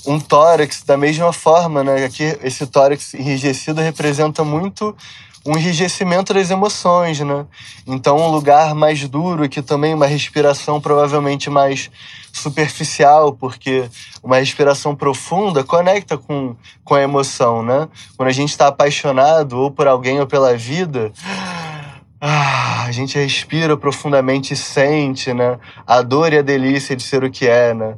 um tórax da mesma forma, né? Aqui esse tórax enrijecido representa muito um enrijecimento das emoções, né? Então um lugar mais duro que também uma respiração provavelmente mais superficial, porque uma respiração profunda conecta com, com a emoção, né? Quando a gente está apaixonado ou por alguém ou pela vida, ah, a gente respira profundamente e sente, né? A dor e a delícia de ser o que é, né?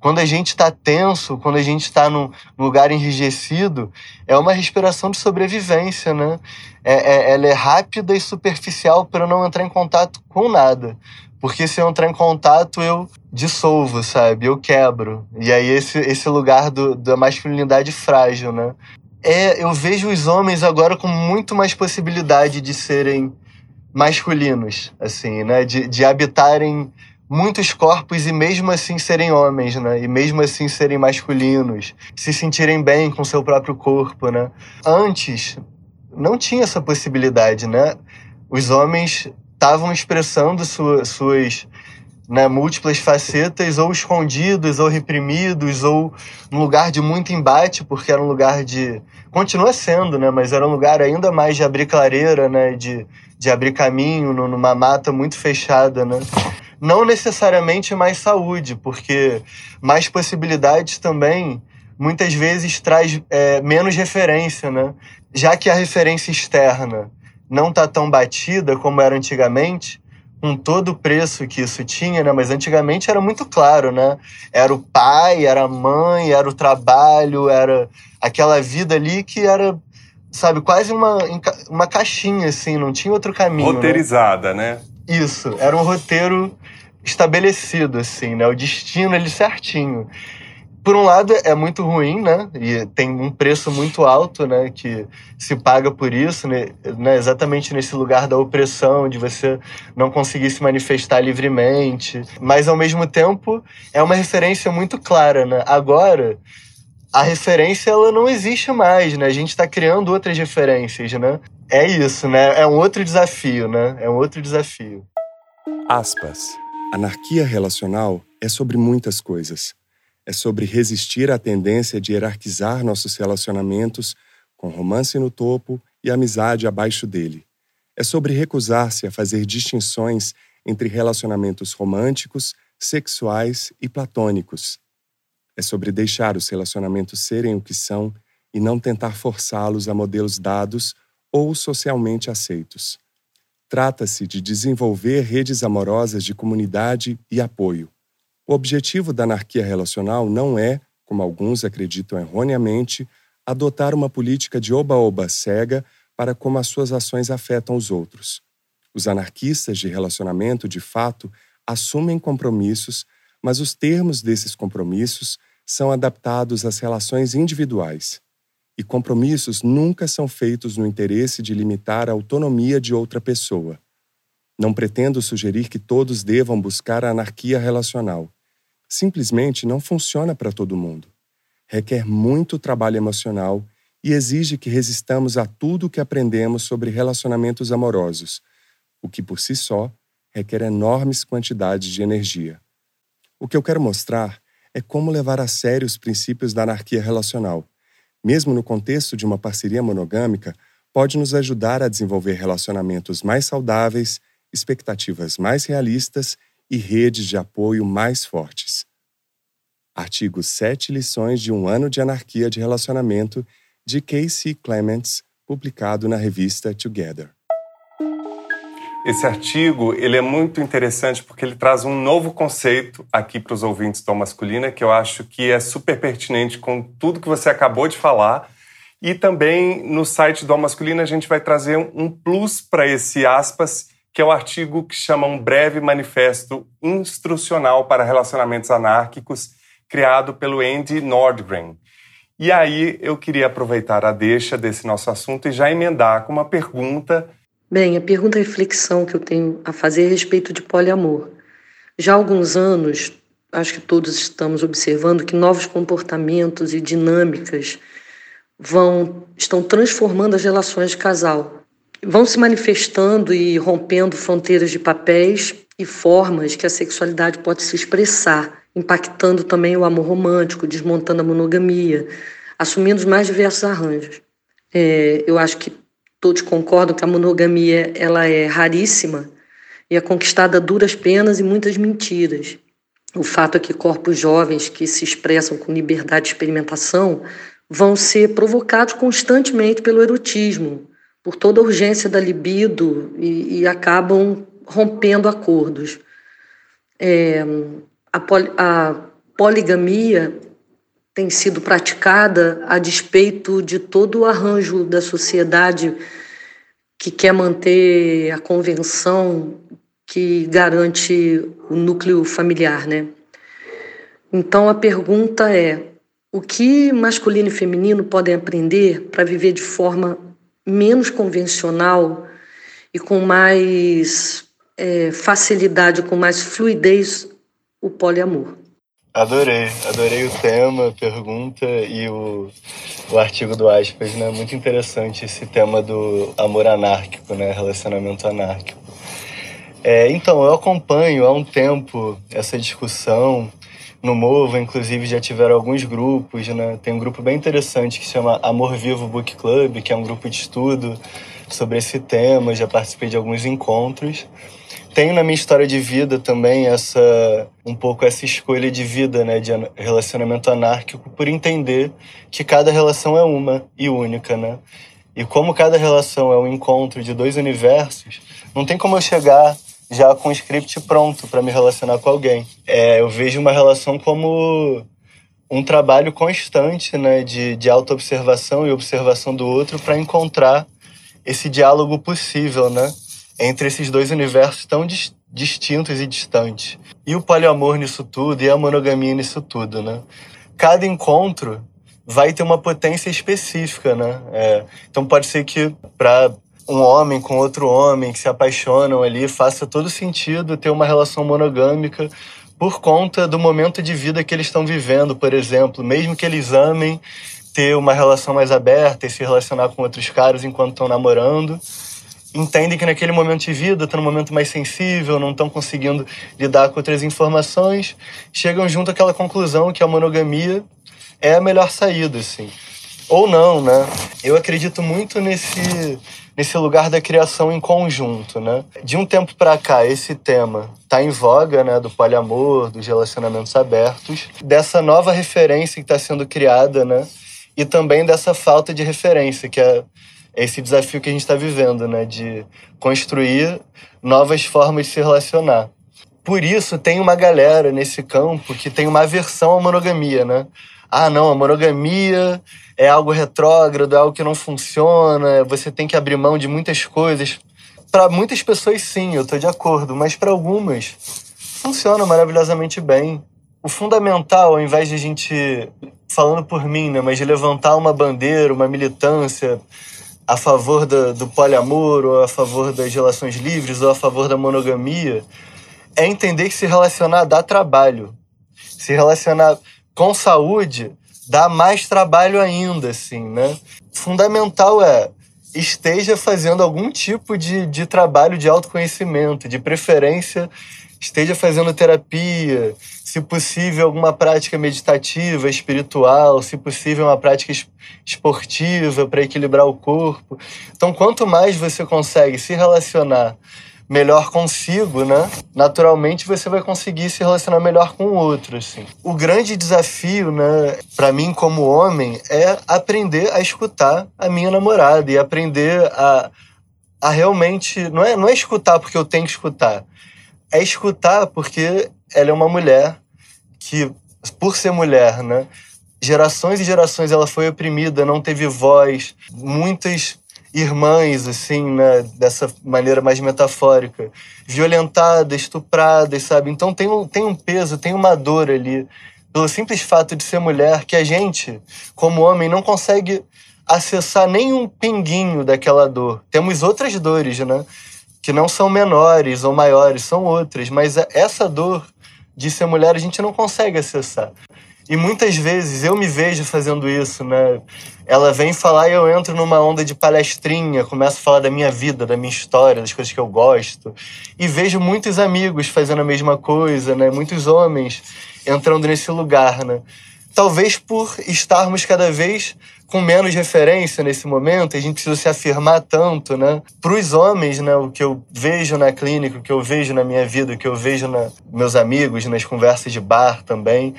Quando a gente está tenso, quando a gente está num lugar enrijecido, é uma respiração de sobrevivência, né? É, é, ela é rápida e superficial para não entrar em contato com nada. Porque se eu entrar em contato, eu dissolvo, sabe? Eu quebro. E aí esse, esse lugar do, da masculinidade frágil, né? É, eu vejo os homens agora com muito mais possibilidade de serem masculinos, assim, né? De, de habitarem muitos corpos e mesmo assim serem homens, né? E mesmo assim serem masculinos, se sentirem bem com seu próprio corpo, né? Antes não tinha essa possibilidade, né? Os homens estavam expressando sua, suas né, múltiplas facetas, ou escondidos, ou reprimidos, ou num lugar de muito embate, porque era um lugar de. Continua sendo, né? Mas era um lugar ainda mais de abrir clareira, né? De, de abrir caminho numa mata muito fechada, né? não necessariamente mais saúde, porque mais possibilidades também muitas vezes traz é, menos referência, né? Já que a referência externa não está tão batida como era antigamente, com todo o preço que isso tinha, né? Mas antigamente era muito claro, né? Era o pai, era a mãe, era o trabalho, era aquela vida ali que era, sabe, quase uma, uma caixinha, assim, não tinha outro caminho. Né? Roteirizada, né? né? Isso, era um roteiro estabelecido, assim, né? O destino ele certinho. Por um lado é muito ruim, né? E tem um preço muito alto, né? Que se paga por isso, né? né? Exatamente nesse lugar da opressão, de você não conseguir se manifestar livremente. Mas ao mesmo tempo é uma referência muito clara, né? Agora a referência ela não existe mais, né? A gente está criando outras referências, né? É isso, né? É um outro desafio, né? É um outro desafio. Aspas. Anarquia relacional é sobre muitas coisas. É sobre resistir à tendência de hierarquizar nossos relacionamentos com romance no topo e amizade abaixo dele. É sobre recusar-se a fazer distinções entre relacionamentos românticos, sexuais e platônicos. É sobre deixar os relacionamentos serem o que são e não tentar forçá-los a modelos dados ou socialmente aceitos. Trata-se de desenvolver redes amorosas de comunidade e apoio. O objetivo da anarquia relacional não é, como alguns acreditam erroneamente, adotar uma política de oba-oba cega para como as suas ações afetam os outros. Os anarquistas de relacionamento, de fato, assumem compromissos, mas os termos desses compromissos são adaptados às relações individuais. E compromissos nunca são feitos no interesse de limitar a autonomia de outra pessoa. Não pretendo sugerir que todos devam buscar a anarquia relacional. Simplesmente não funciona para todo mundo. Requer muito trabalho emocional e exige que resistamos a tudo o que aprendemos sobre relacionamentos amorosos, o que por si só requer enormes quantidades de energia. O que eu quero mostrar é como levar a sério os princípios da anarquia relacional mesmo no contexto de uma parceria monogâmica, pode nos ajudar a desenvolver relacionamentos mais saudáveis, expectativas mais realistas e redes de apoio mais fortes. Artigo 7 Lições de um Ano de Anarquia de Relacionamento, de Casey Clements, publicado na revista Together. Esse artigo ele é muito interessante porque ele traz um novo conceito aqui para os ouvintes do Masculina que eu acho que é super pertinente com tudo que você acabou de falar. E também no site do Masculina a gente vai trazer um plus para esse aspas, que é o artigo que chama um breve manifesto instrucional para relacionamentos anárquicos, criado pelo Andy Nordgren. E aí eu queria aproveitar a deixa desse nosso assunto e já emendar com uma pergunta Bem, a pergunta e reflexão que eu tenho a fazer é a respeito de poliamor. Já há alguns anos, acho que todos estamos observando que novos comportamentos e dinâmicas vão estão transformando as relações de casal. Vão se manifestando e rompendo fronteiras de papéis e formas que a sexualidade pode se expressar, impactando também o amor romântico, desmontando a monogamia, assumindo os mais diversos arranjos. É, eu acho que todos concordam que a monogamia ela é raríssima e é conquistada a duras penas e muitas mentiras. O fato é que corpos jovens que se expressam com liberdade de experimentação vão ser provocados constantemente pelo erotismo, por toda a urgência da libido e, e acabam rompendo acordos. É, a, poli, a poligamia tem sido praticada a despeito de todo o arranjo da sociedade que quer manter a convenção que garante o núcleo familiar, né? Então a pergunta é: o que masculino e feminino podem aprender para viver de forma menos convencional e com mais é, facilidade, com mais fluidez, o poliamor? Adorei, adorei o tema, a pergunta e o, o artigo do Aspas, né? Muito interessante esse tema do amor anárquico, né? Relacionamento anárquico. É, então, eu acompanho há um tempo essa discussão. No Movo, inclusive, já tiveram alguns grupos, né? Tem um grupo bem interessante que chama Amor Vivo Book Club, que é um grupo de estudo sobre esse tema. Já participei de alguns encontros tenho na minha história de vida também essa um pouco essa escolha de vida, né, de relacionamento anárquico, por entender que cada relação é uma e única, né? E como cada relação é um encontro de dois universos, não tem como eu chegar já com o script pronto para me relacionar com alguém. É, eu vejo uma relação como um trabalho constante, né, de, de autoobservação e observação do outro para encontrar esse diálogo possível, né? entre esses dois universos tão dis distintos e distantes. E o poliamor nisso tudo e a monogamia nisso tudo, né? Cada encontro vai ter uma potência específica, né? É, então pode ser que para um homem com outro homem que se apaixonam ali faça todo sentido ter uma relação monogâmica por conta do momento de vida que eles estão vivendo, por exemplo, mesmo que eles amem ter uma relação mais aberta e se relacionar com outros caras enquanto estão namorando entendem que naquele momento de vida estão num momento mais sensível, não estão conseguindo lidar com outras informações, chegam junto àquela conclusão que a monogamia é a melhor saída, assim. Ou não, né? Eu acredito muito nesse nesse lugar da criação em conjunto, né? De um tempo para cá, esse tema tá em voga, né, do poliamor, dos relacionamentos abertos, dessa nova referência que está sendo criada, né? E também dessa falta de referência, que é esse desafio que a gente está vivendo, né, de construir novas formas de se relacionar. Por isso, tem uma galera nesse campo que tem uma aversão à monogamia, né? Ah, não, a monogamia é algo retrógrado, é algo que não funciona, você tem que abrir mão de muitas coisas. Para muitas pessoas, sim, eu estou de acordo, mas para algumas, funciona maravilhosamente bem. O fundamental, ao invés de a gente, falando por mim, né, mas de levantar uma bandeira, uma militância a favor do, do poliamor, ou a favor das relações livres, ou a favor da monogamia, é entender que se relacionar dá trabalho. Se relacionar com saúde dá mais trabalho ainda, assim, né? Fundamental é esteja fazendo algum tipo de, de trabalho de autoconhecimento, de preferência, esteja fazendo terapia, se possível, alguma prática meditativa, espiritual, se possível, uma prática esportiva para equilibrar o corpo. Então, quanto mais você consegue se relacionar melhor consigo, né? Naturalmente você vai conseguir se relacionar melhor com o outro, assim. O grande desafio, né, para mim como homem, é aprender a escutar a minha namorada e aprender a, a realmente não é não é escutar porque eu tenho que escutar, é escutar porque ela é uma mulher que por ser mulher, né, gerações e gerações ela foi oprimida, não teve voz, muitas irmãs, assim, né, dessa maneira mais metafórica, violentadas, estupradas, sabe? Então tem um, tem um peso, tem uma dor ali, pelo simples fato de ser mulher, que a gente, como homem, não consegue acessar nem um pinguinho daquela dor. Temos outras dores, né? Que não são menores ou maiores, são outras, mas essa dor de ser mulher a gente não consegue acessar. E muitas vezes eu me vejo fazendo isso, né? Ela vem falar e eu entro numa onda de palestrinha, começo a falar da minha vida, da minha história, das coisas que eu gosto. E vejo muitos amigos fazendo a mesma coisa, né? Muitos homens entrando nesse lugar, né? Talvez por estarmos cada vez com menos referência nesse momento, a gente precisa se afirmar tanto, né? Para os homens, né? O que eu vejo na clínica, o que eu vejo na minha vida, o que eu vejo nos meus amigos, nas conversas de bar também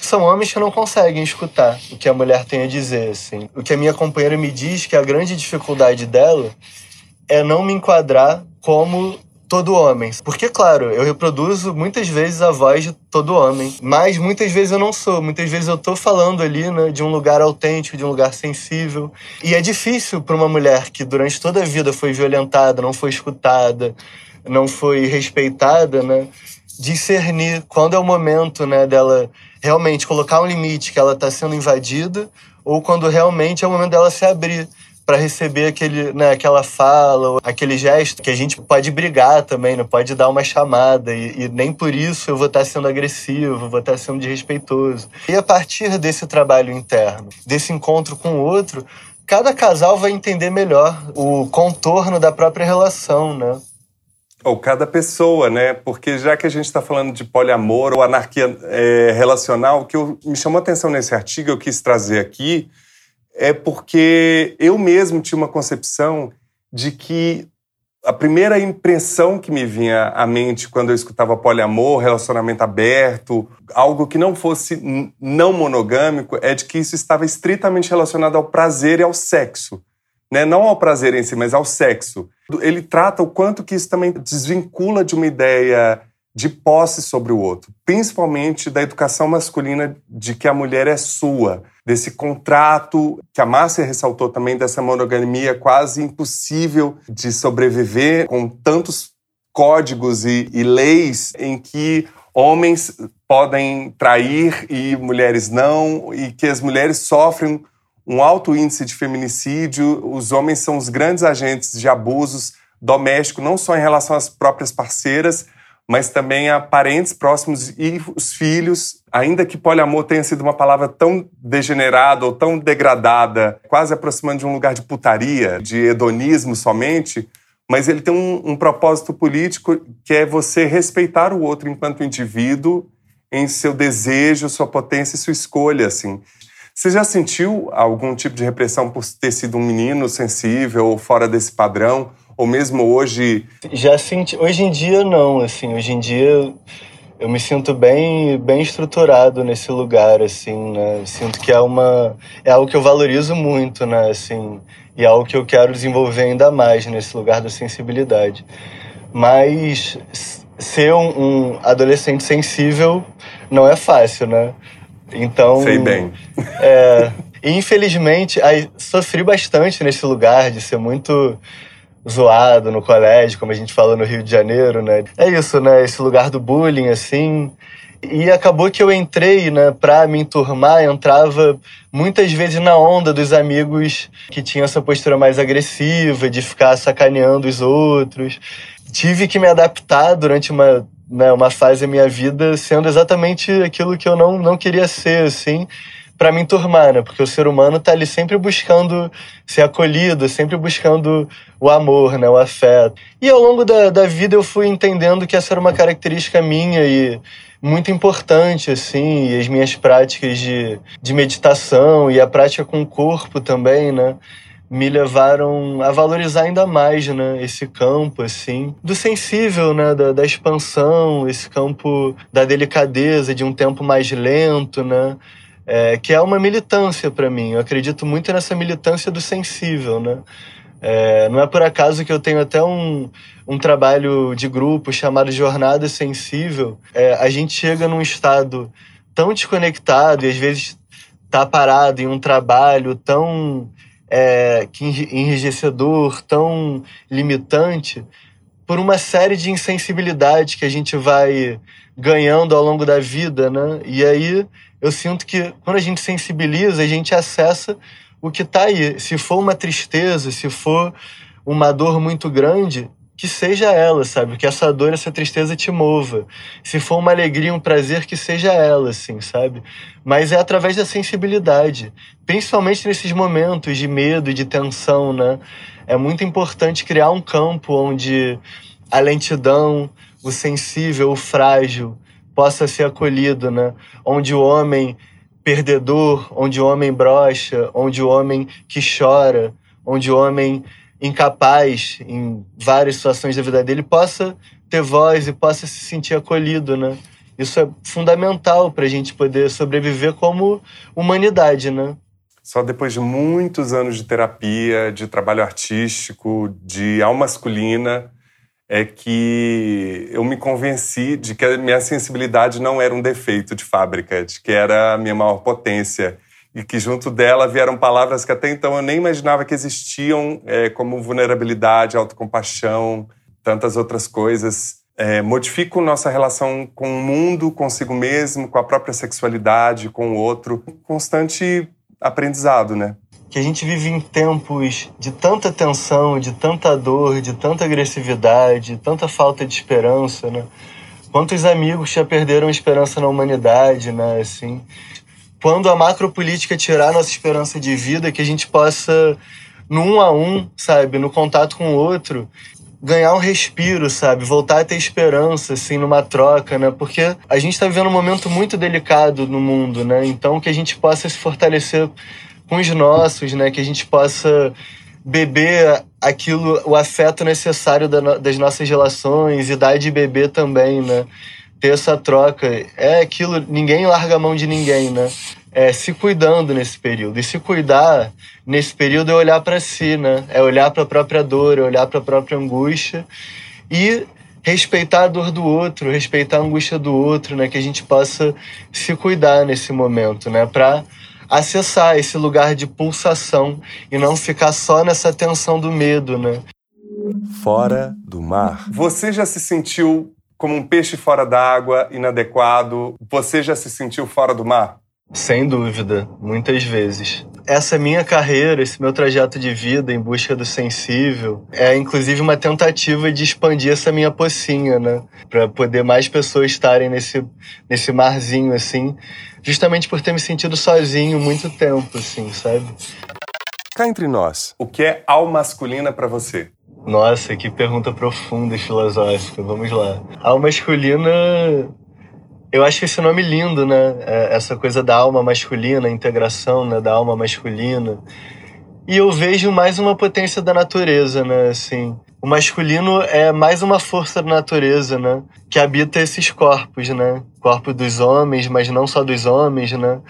são homens que não conseguem escutar o que a mulher tem a dizer, assim. O que a minha companheira me diz que a grande dificuldade dela é não me enquadrar como todo homem. Porque, claro, eu reproduzo muitas vezes a voz de todo homem, mas muitas vezes eu não sou. Muitas vezes eu tô falando ali, né, de um lugar autêntico, de um lugar sensível. E é difícil para uma mulher que durante toda a vida foi violentada, não foi escutada, não foi respeitada, né, discernir quando é o momento, né, dela realmente colocar um limite que ela está sendo invadida ou quando realmente é o momento dela se abrir para receber aquele, né, aquela fala, aquele gesto que a gente pode brigar também, não pode dar uma chamada e, e nem por isso eu vou estar tá sendo agressivo, vou estar tá sendo desrespeitoso. E a partir desse trabalho interno, desse encontro com o outro, cada casal vai entender melhor o contorno da própria relação, né? Ou cada pessoa, né? Porque já que a gente está falando de poliamor ou anarquia é, relacional, o que eu, me chamou a atenção nesse artigo, eu quis trazer aqui, é porque eu mesmo tinha uma concepção de que a primeira impressão que me vinha à mente quando eu escutava poliamor, relacionamento aberto, algo que não fosse não monogâmico, é de que isso estava estritamente relacionado ao prazer e ao sexo. Né? Não ao prazer em si, mas ao sexo ele trata o quanto que isso também desvincula de uma ideia de posse sobre o outro, principalmente da educação masculina de que a mulher é sua, desse contrato que a Márcia ressaltou também dessa monogamia quase impossível de sobreviver com tantos códigos e, e leis em que homens podem trair e mulheres não, e que as mulheres sofrem um alto índice de feminicídio, os homens são os grandes agentes de abusos domésticos, não só em relação às próprias parceiras, mas também a parentes próximos e os filhos. Ainda que poliamor tenha sido uma palavra tão degenerada ou tão degradada, quase aproximando de um lugar de putaria, de hedonismo somente, mas ele tem um, um propósito político que é você respeitar o outro enquanto indivíduo em seu desejo, sua potência e sua escolha, assim Você já sentiu algum tipo de repressão por ter sido um menino sensível ou fora desse padrão? Ou mesmo hoje? Já senti. Hoje em dia, não. Assim, hoje em dia eu me sinto bem, bem estruturado nesse lugar, assim, né? Sinto que é uma é algo que eu valorizo muito, né? Assim, e é algo que eu quero desenvolver ainda mais nesse lugar da sensibilidade. Mas ser um, um adolescente sensível não é fácil, né? Então. Sei bem. É, infelizmente, aí, sofri bastante nesse lugar de ser muito zoado no colégio, como a gente fala no Rio de Janeiro, né? É isso, né? Esse lugar do bullying, assim. E acabou que eu entrei, né, pra me enturmar, entrava muitas vezes na onda dos amigos que tinham essa postura mais agressiva, de ficar sacaneando os outros. Tive que me adaptar durante uma, né, uma fase da minha vida sendo exatamente aquilo que eu não, não queria ser, assim para me enturmar, né? Porque o ser humano tá ali sempre buscando ser acolhido, sempre buscando o amor, né? O afeto. E ao longo da, da vida eu fui entendendo que essa era uma característica minha e muito importante, assim, e as minhas práticas de, de meditação e a prática com o corpo também, né? Me levaram a valorizar ainda mais, né, esse campo, assim, do sensível, né, da, da expansão, esse campo da delicadeza, de um tempo mais lento, né, é, que é uma militância para mim. Eu acredito muito nessa militância do sensível, né? É, não é por acaso que eu tenho até um, um trabalho de grupo chamado Jornada Sensível. É, a gente chega num estado tão desconectado e às vezes tá parado em um trabalho tão é, enrijecedor, tão limitante, por uma série de insensibilidades que a gente vai ganhando ao longo da vida, né? E aí eu sinto que quando a gente sensibiliza, a gente acessa o que está aí. Se for uma tristeza, se for uma dor muito grande, que seja ela, sabe? Que essa dor, essa tristeza te mova. Se for uma alegria, um prazer, que seja ela, assim, sabe? Mas é através da sensibilidade, principalmente nesses momentos de medo de tensão, né? É muito importante criar um campo onde a lentidão, o sensível, o frágil, possa ser acolhido, né? Onde o homem perdedor, onde o homem brocha, onde o homem que chora, onde o homem incapaz em várias situações da vida dele possa ter voz e possa se sentir acolhido, né? Isso é fundamental para a gente poder sobreviver como humanidade, né? Só depois de muitos anos de terapia, de trabalho artístico, de alma masculina, é que eu me convenci de que a minha sensibilidade não era um defeito de fábrica, de que era a minha maior potência e que junto dela vieram palavras que até então eu nem imaginava que existiam, é, como vulnerabilidade, autocompaixão, tantas outras coisas. É, modificam nossa relação com o mundo, consigo mesmo, com a própria sexualidade, com o outro. Constante aprendizado, né? que a gente vive em tempos de tanta tensão, de tanta dor, de tanta agressividade, tanta falta de esperança, né? Quantos amigos já perderam esperança na humanidade, né? Assim, quando a macropolítica tirar nossa esperança de vida, que a gente possa, no um a um, sabe, no contato com o outro, ganhar um respiro, sabe? Voltar a ter esperança, assim, numa troca, né? Porque a gente está vivendo um momento muito delicado no mundo, né? Então, que a gente possa se fortalecer com os nossos, né? Que a gente possa beber aquilo, o afeto necessário das nossas relações e dar de beber também, né? Ter essa troca. É aquilo, ninguém larga a mão de ninguém, né? É se cuidando nesse período. E se cuidar nesse período é olhar para si, né? É olhar para a própria dor, é olhar para a própria angústia e respeitar a dor do outro, respeitar a angústia do outro, né? Que a gente possa se cuidar nesse momento, né? Para acessar esse lugar de pulsação e não ficar só nessa tensão do medo, né? Fora do mar. Você já se sentiu como um peixe fora d'água, inadequado? Você já se sentiu fora do mar? Sem dúvida, muitas vezes. Essa minha carreira, esse meu trajeto de vida em busca do sensível, é inclusive uma tentativa de expandir essa minha pocinha, né? Para poder mais pessoas estarem nesse, nesse marzinho, assim, justamente por ter me sentido sozinho muito tempo, assim, sabe? Cá entre nós, o que é alma masculina para você? Nossa, que pergunta profunda e filosófica. Vamos lá. Alma masculina Eu acho esse nome lindo, né? É, essa coisa da alma masculina, a integração né? da alma masculina. E eu vejo mais uma potência da natureza, né? Assim, o masculino é mais uma força da natureza, né? Que habita esses corpos, né? Corpo dos homens, mas não só dos homens, né?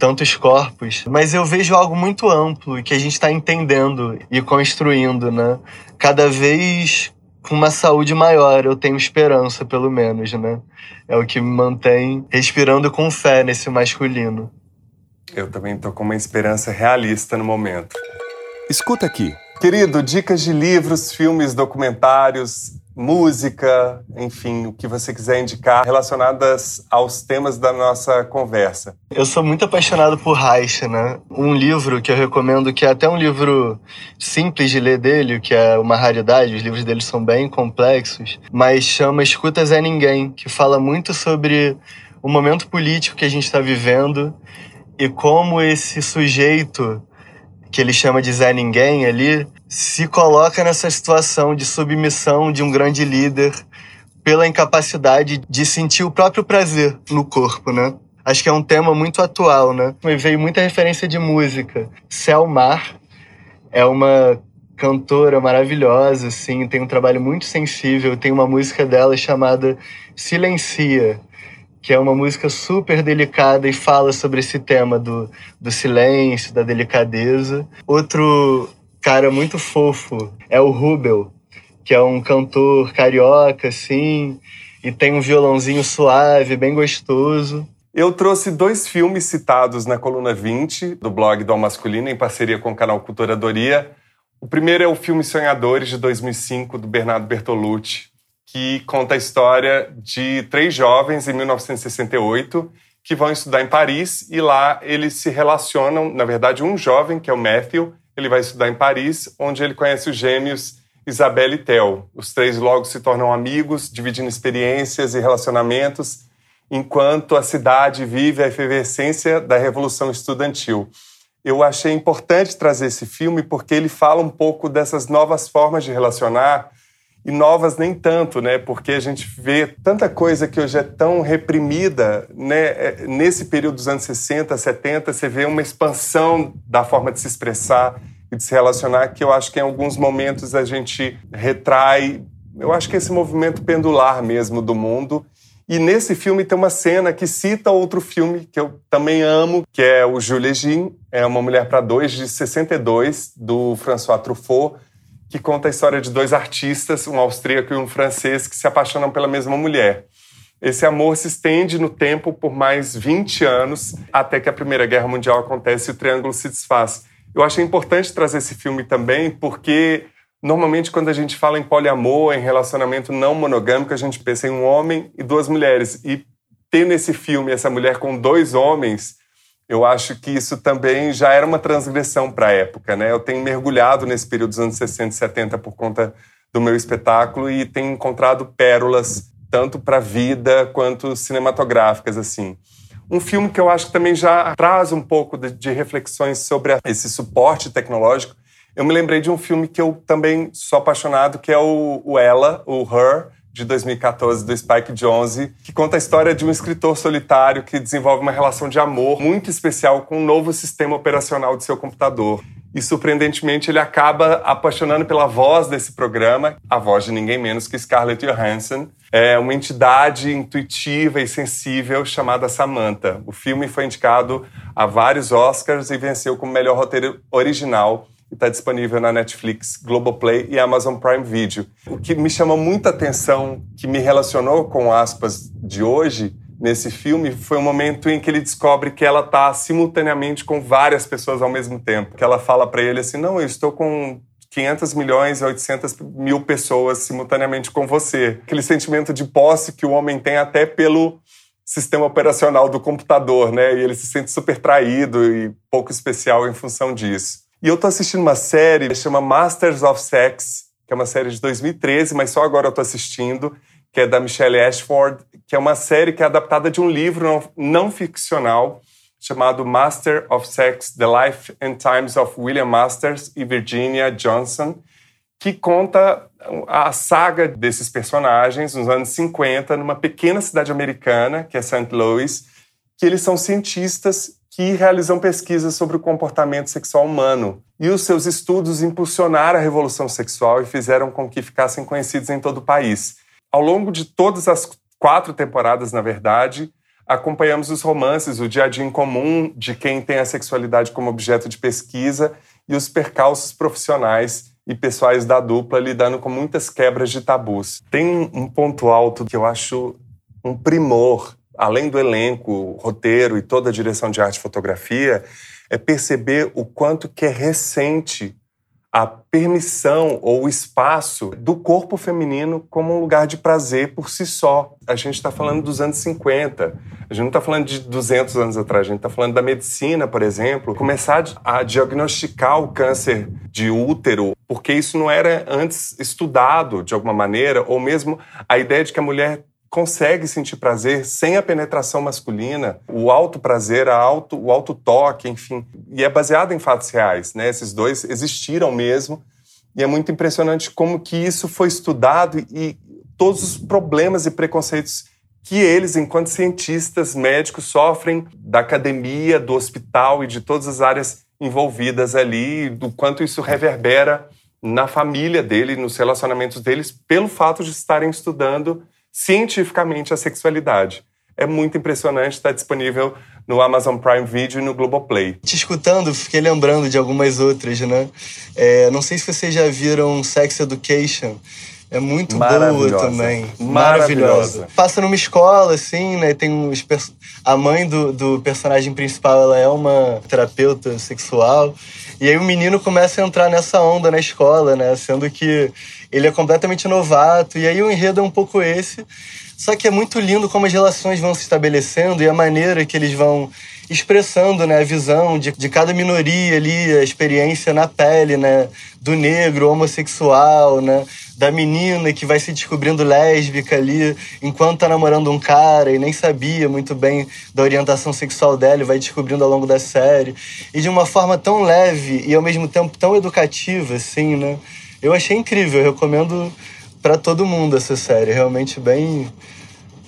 Tantos corpos. Mas eu vejo algo muito amplo e que a gente está entendendo e construindo, né? Cada vez com uma saúde maior, eu tenho esperança, pelo menos, né? É o que me mantém respirando com fé nesse masculino. Eu também tô com uma esperança realista no momento. Escuta aqui. Querido, dicas de livros, filmes, documentários, música, enfim, o que você quiser indicar relacionadas aos temas da nossa conversa. Eu sou muito apaixonado por Reich, né? Um livro que eu recomendo, que é até um livro simples de ler dele, que é uma raridade, os livros dele são bem complexos, mas chama Escutas é Ninguém, que fala muito sobre o momento político que a gente está vivendo e como esse sujeito que ele chama de Zé Ninguém ali, se coloca nessa situação de submissão de um grande líder pela incapacidade de sentir o próprio prazer no corpo, né? Acho que é um tema muito atual, né? Me veio muita referência de música. Selmar é uma cantora maravilhosa, assim, tem um trabalho muito sensível. Tem uma música dela chamada Silencia, que é uma música super delicada e fala sobre esse tema do, do silêncio, da delicadeza. Outro cara muito fofo é o Rubel, que é um cantor carioca, assim, e tem um violãozinho suave, bem gostoso. Eu trouxe dois filmes citados na coluna 20 do blog do Al Masculino, em parceria com o canal Culturadoria. O primeiro é o filme Sonhadores, de 2005, do Bernardo Bertolucci, que conta a história de três jovens em 1968 que vão estudar em Paris e lá eles se relacionam. Na verdade, um jovem, que é o Matthew, ele vai estudar em Paris, onde ele conhece os gêmeos Isabelle e Theo. Os três logo se tornam amigos, dividindo experiências e relacionamentos, enquanto a cidade vive a efervescência da Revolução Estudantil. Eu achei importante trazer esse filme porque ele fala um pouco dessas novas formas de relacionar e novas nem tanto, né? Porque a gente vê tanta coisa que hoje é tão reprimida, né? É, nesse período dos anos 60, 70, você vê uma expansão da forma de se expressar e de se relacionar que eu acho que em alguns momentos a gente retrai, eu acho que esse movimento pendular mesmo do mundo. E nesse filme tem uma cena que cita outro filme que eu também amo, que é o Julie Jean, é uma mulher para dois de 62 do François Truffaut que conta a história de dois artistas, um austríaco e um francês, que se apaixonam pela mesma mulher. Esse amor se estende no tempo por mais 20 anos, até que a Primeira Guerra Mundial acontece e o triângulo se desfaz. Eu achei importante trazer esse filme também, porque normalmente quando a gente fala em poliamor, em relacionamento não monogâmico, a gente pensa em um homem e duas mulheres. E ter nesse filme essa mulher com dois homens eu acho que isso também já era uma transgressão para a época. Né? Eu tenho mergulhado nesse período dos anos 60 e 70 por conta do meu espetáculo e tenho encontrado pérolas tanto para a vida quanto cinematográficas assim. Um filme que eu acho que também já traz um pouco de, reflexões sobre esse suporte tecnológico. Eu me lembrei de um filme que eu também sou apaixonado, que é o, o Ela, o Her, de 2014 do Spike Jonze, que conta a história de um escritor solitário que desenvolve uma relação de amor muito especial com um novo sistema operacional de seu computador. E surpreendentemente ele acaba apaixonando pela voz desse programa, a voz de ninguém menos que Scarlett Johansson, é uma entidade intuitiva e sensível chamada Samantha. O filme foi indicado a vários Oscars e venceu como melhor roteiro original está disponível na Netflix, Globoplay e Amazon Prime Video. O que me chamou muita atenção, que me relacionou com aspas de hoje, nesse filme, foi o momento em que ele descobre que ela está simultaneamente com várias pessoas ao mesmo tempo. Que ela fala para ele assim: não, eu estou com 500 milhões e 800 mil pessoas simultaneamente com você. Aquele sentimento de posse que o homem tem até pelo sistema operacional do computador, né? E ele se sente super traído e pouco especial em função disso. E eu tô assistindo uma série que chama Masters of Sex, que é uma série de 2013, mas só agora eu tô assistindo, que é da Michelle Ashford, que é uma série que é adaptada de um livro não, não ficcional chamado Master of Sex: The Life and Times of William Masters e Virginia Johnson, que conta a saga desses personagens nos anos 50, numa pequena cidade americana, que é St. Louis, que eles são cientistas que realizam pesquisas sobre o comportamento sexual humano. E os seus estudos impulsionaram a revolução sexual e fizeram com que ficassem conhecidos em todo o país. Ao longo de todas as quatro temporadas, na verdade, acompanhamos os romances, o dia a dia em comum de quem tem a sexualidade como objeto de pesquisa e os percalços profissionais e pessoais da dupla lidando com muitas quebras de tabus. Tem um ponto alto que eu acho um primor além do elenco, roteiro e toda a direção de arte e fotografia, é perceber o quanto que é recente a permissão ou o espaço do corpo feminino como um lugar de prazer por si só. A gente está falando dos anos 50, a gente não está falando de 200 anos atrás, a gente está falando da medicina, por exemplo, começar a diagnosticar o câncer de útero, porque isso não era antes estudado de alguma maneira, ou mesmo a ideia de que a mulher consegue sentir prazer sem a penetração masculina, o alto prazer, a alto, o alto toque, enfim. E é baseado em fatos reais, né? Esses dois existiram mesmo. E é muito impressionante como que isso foi estudado e todos os problemas e preconceitos que eles, enquanto cientistas médicos, sofrem da academia, do hospital e de todas as áreas envolvidas ali, do quanto isso reverbera na família dele, nos relacionamentos deles, pelo fato de estarem estudando cientificamente a sexualidade. É muito impressionante, está disponível no Amazon Prime Video e no Globoplay. Te escutando, fiquei lembrando de algumas outras, né? É, não sei se vocês já viram Sex Education. É muito boa também. Maravilhosa. Maravilhosa. Passa numa escola, assim, né? Tem uns A mãe do, do personagem principal, ela é uma terapeuta sexual. E aí o menino começa a entrar nessa onda na escola, né? Sendo que ele é completamente novato. E aí o enredo é um pouco esse. Só que é muito lindo como as relações vão se estabelecendo e a maneira que eles vão expressando né, a visão de, de cada minoria ali, a experiência na pele, né? Do negro, homossexual, né? Da menina que vai se descobrindo lésbica ali enquanto tá namorando um cara e nem sabia muito bem da orientação sexual dela e vai descobrindo ao longo da série. E de uma forma tão leve e ao mesmo tempo tão educativa, assim, né? Eu achei incrível, eu recomendo para todo mundo essa série, realmente bem,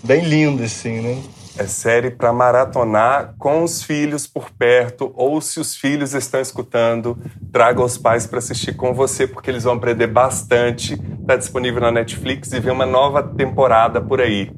bem linda, assim, né? É série para maratonar com os filhos por perto, ou se os filhos estão escutando, traga os pais para assistir com você, porque eles vão aprender bastante. Está disponível na Netflix e vem uma nova temporada por aí.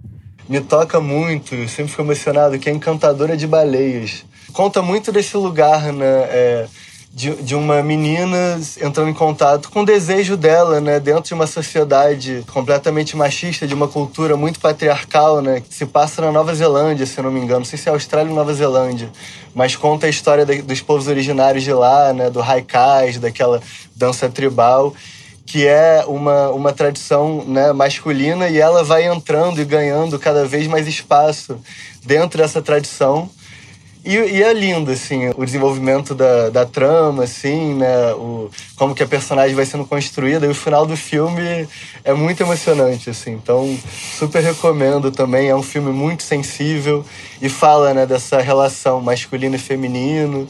Me toca muito, sempre fico emocionado, que é Encantadora de Baleias. Conta muito desse lugar, né? É de, de uma menina entrando em contato com o desejo dela, né, dentro de uma sociedade completamente machista, de uma cultura muito patriarcal, né, que se passa na Nova Zelândia, se não me engano, não sei se é Austrália ou Nova Zelândia, mas conta a história dos povos originários de lá, né, do haikais, daquela dança tribal, que é uma, uma tradição né, masculina e ela vai entrando e ganhando cada vez mais espaço dentro dessa tradição e, e, é lindo, assim, o desenvolvimento da, da trama, assim, né? O, como que a personagem vai sendo construída. E o final do filme é muito emocionante, assim. Então, super recomendo também. É um filme muito sensível e fala, né, dessa relação masculino e feminino.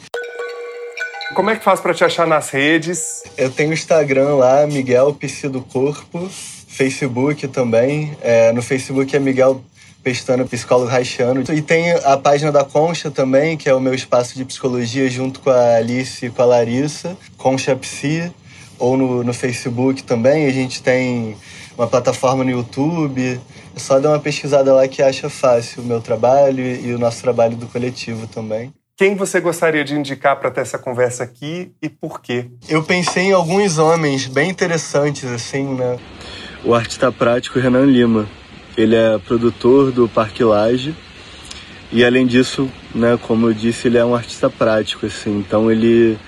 Como é que faz para te achar nas redes? Eu tenho Instagram lá, Miguel Psi do Corpo. Facebook também. É, no Facebook é Miguel pestando psicólogo haitiano. E tem a página da Concha também, que é o meu espaço de psicologia junto com a Alice e com a Larissa, Concha Psi, ou no, no Facebook também. A gente tem uma plataforma no YouTube. É só dar uma pesquisada lá que acha fácil o meu trabalho e o nosso trabalho do coletivo também. Quem você gostaria de indicar para ter essa conversa aqui e por quê? Eu pensei em alguns homens bem interessantes, assim, né? O artista prático Renan Lima ele é produtor do Parque Laje e além disso, né, como eu disse, ele é um artista prático, assim. Então ele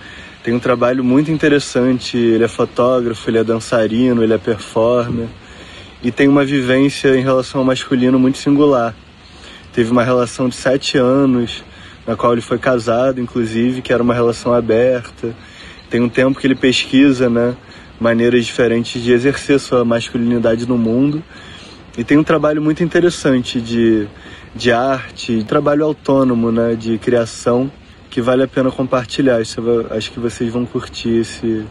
tem um trabalho muito interessante. Ele é fotógrafo, ele é dançarino, ele é performer e tem uma vivência em relação ao masculino muito singular. Teve uma relação de sete anos, na qual ele foi casado, inclusive, que era uma relação aberta. Tem um tempo que ele pesquisa, né, maneiras diferentes de exercer sua masculinidade no mundo e tem um trabalho muito interessante de, de arte, de trabalho autônomo, né, de criação, que vale a pena compartilhar. Acho que vocês vão curtir esse,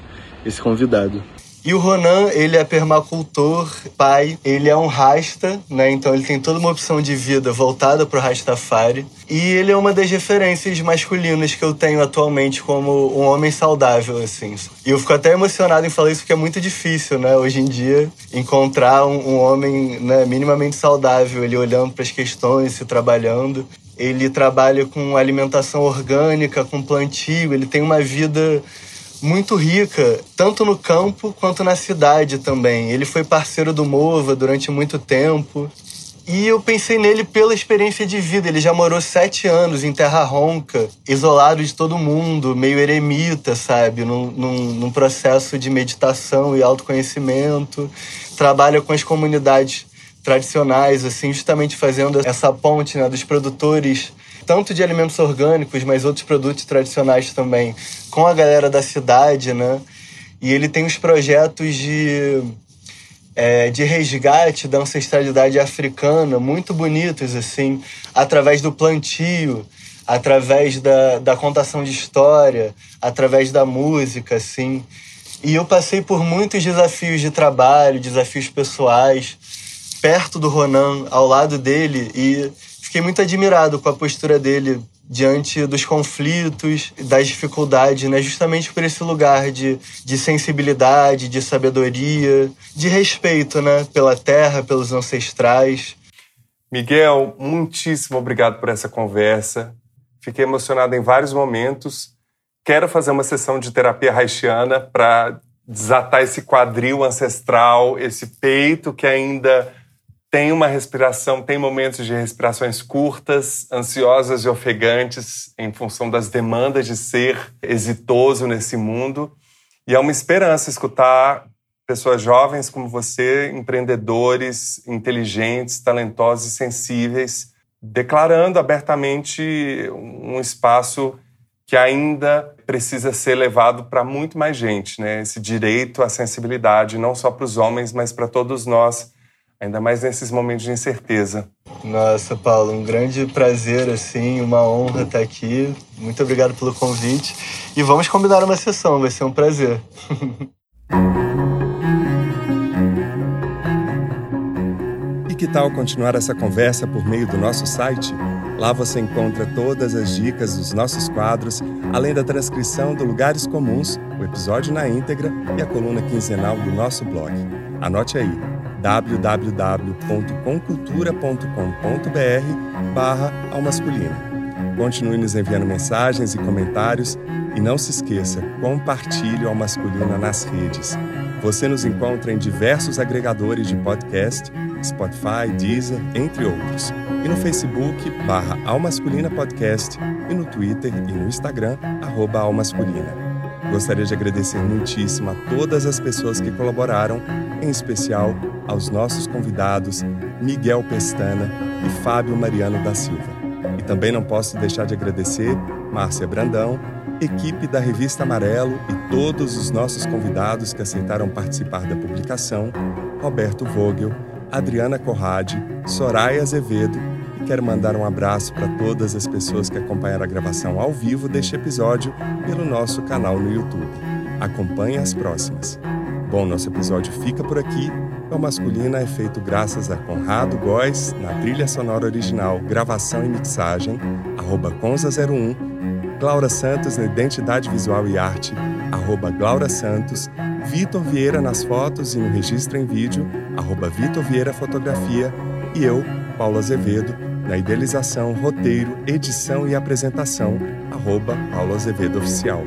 esse convidado. E o Ronan, ele é permacultor, pai, ele é um rasta, né? Então ele tem toda uma opção de vida voltada pro Rastafari. E ele é uma das referências masculinas que eu tenho atualmente como um homem saudável, assim. E eu fico até emocionado em falar isso porque é muito difícil, né? Hoje em dia, encontrar um, um homem né, minimamente saudável, ele olhando para as questões, se trabalhando. Ele trabalha com alimentação orgânica, com plantio, ele tem uma vida muito rica, tanto no campo quanto na cidade também. Ele foi parceiro do Mova durante muito tempo. E eu pensei nele pela experiência de vida. Ele já morou sete anos em Terra Ronca, isolado de todo mundo, meio eremita, sabe? Num, num, num processo de meditação e autoconhecimento. Trabalha com as comunidades tradicionais, assim, justamente fazendo essa ponte né, dos produtores tanto de alimentos orgânicos, mas outros produtos tradicionais também, com a galera da cidade, né? E ele tem os projetos de, é, de resgate da ancestralidade africana muito bonitos, assim, através do plantio, através da, da contação de história, através da música, assim. E eu passei por muitos desafios de trabalho, desafios pessoais, perto do Ronan, ao lado dele, e fiquei muito admirado com a postura dele diante dos conflitos, das dificuldades, né? Justamente por esse lugar de, de sensibilidade, de sabedoria, de respeito, né? Pela terra, pelos ancestrais. Miguel, muitíssimo obrigado por essa conversa. Fiquei emocionado em vários momentos. Quero fazer uma sessão de terapia haitiana para desatar esse quadril ancestral, esse peito que ainda tem uma respiração, tem momentos de respirações curtas, ansiosas e ofegantes em função das demandas de ser exitoso nesse mundo. E é uma esperança escutar pessoas jovens como você, empreendedores, inteligentes, talentosos e sensíveis, declarando abertamente um espaço que ainda precisa ser levado para muito mais gente, né? Esse direito à sensibilidade, não só para os homens, mas para todos nós ainda mais nesses momentos de incerteza. Nossa, Paulo, um grande prazer, assim, uma honra estar aqui. Muito obrigado pelo convite. E vamos combinar uma sessão, vai ser um prazer. e que tal continuar essa conversa por meio do nosso site? Lá você encontra todas as dicas dos nossos quadros, além da transcrição do Lugares Comuns, o episódio na íntegra e a coluna quinzenal do nosso blog. Anote aí www.concultura.com.br barra almasculina. Continue nos enviando mensagens e comentários e não se esqueça, compartilhe o Masculina nas redes. Você nos encontra em diversos agregadores de podcast, Spotify, Deezer, entre outros. E no Facebook, barra Almasculina Podcast, e no Twitter e no Instagram, arroba Almasculina. Gostaria de agradecer muitíssimo a todas as pessoas que colaboraram, em especial aos nossos convidados Miguel Pestana e Fábio Mariano da Silva. E também não posso deixar de agradecer Márcia Brandão, equipe da Revista Amarelo e todos os nossos convidados que aceitaram participar da publicação, Roberto Vogel, Adriana Corrade, Soraya Azevedo quero mandar um abraço para todas as pessoas que acompanharam a gravação ao vivo deste episódio pelo nosso canal no YouTube. Acompanhe as próximas. Bom, nosso episódio fica por aqui. O Masculina é feito graças a Conrado Góes na trilha sonora original, gravação e mixagem, arroba Conza01, Glaura Santos na identidade visual e arte, arroba Glaura Santos, Vitor Vieira nas fotos e no registro em vídeo, arroba Vitor Vieira Fotografia, e eu, Paulo Azevedo, na idealização, roteiro, edição e apresentação, arroba Paulo Azevedo Oficial.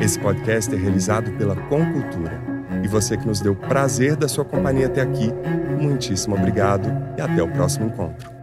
Esse podcast é realizado pela Concultura. E você que nos deu prazer da sua companhia até aqui, muitíssimo obrigado e até o próximo encontro.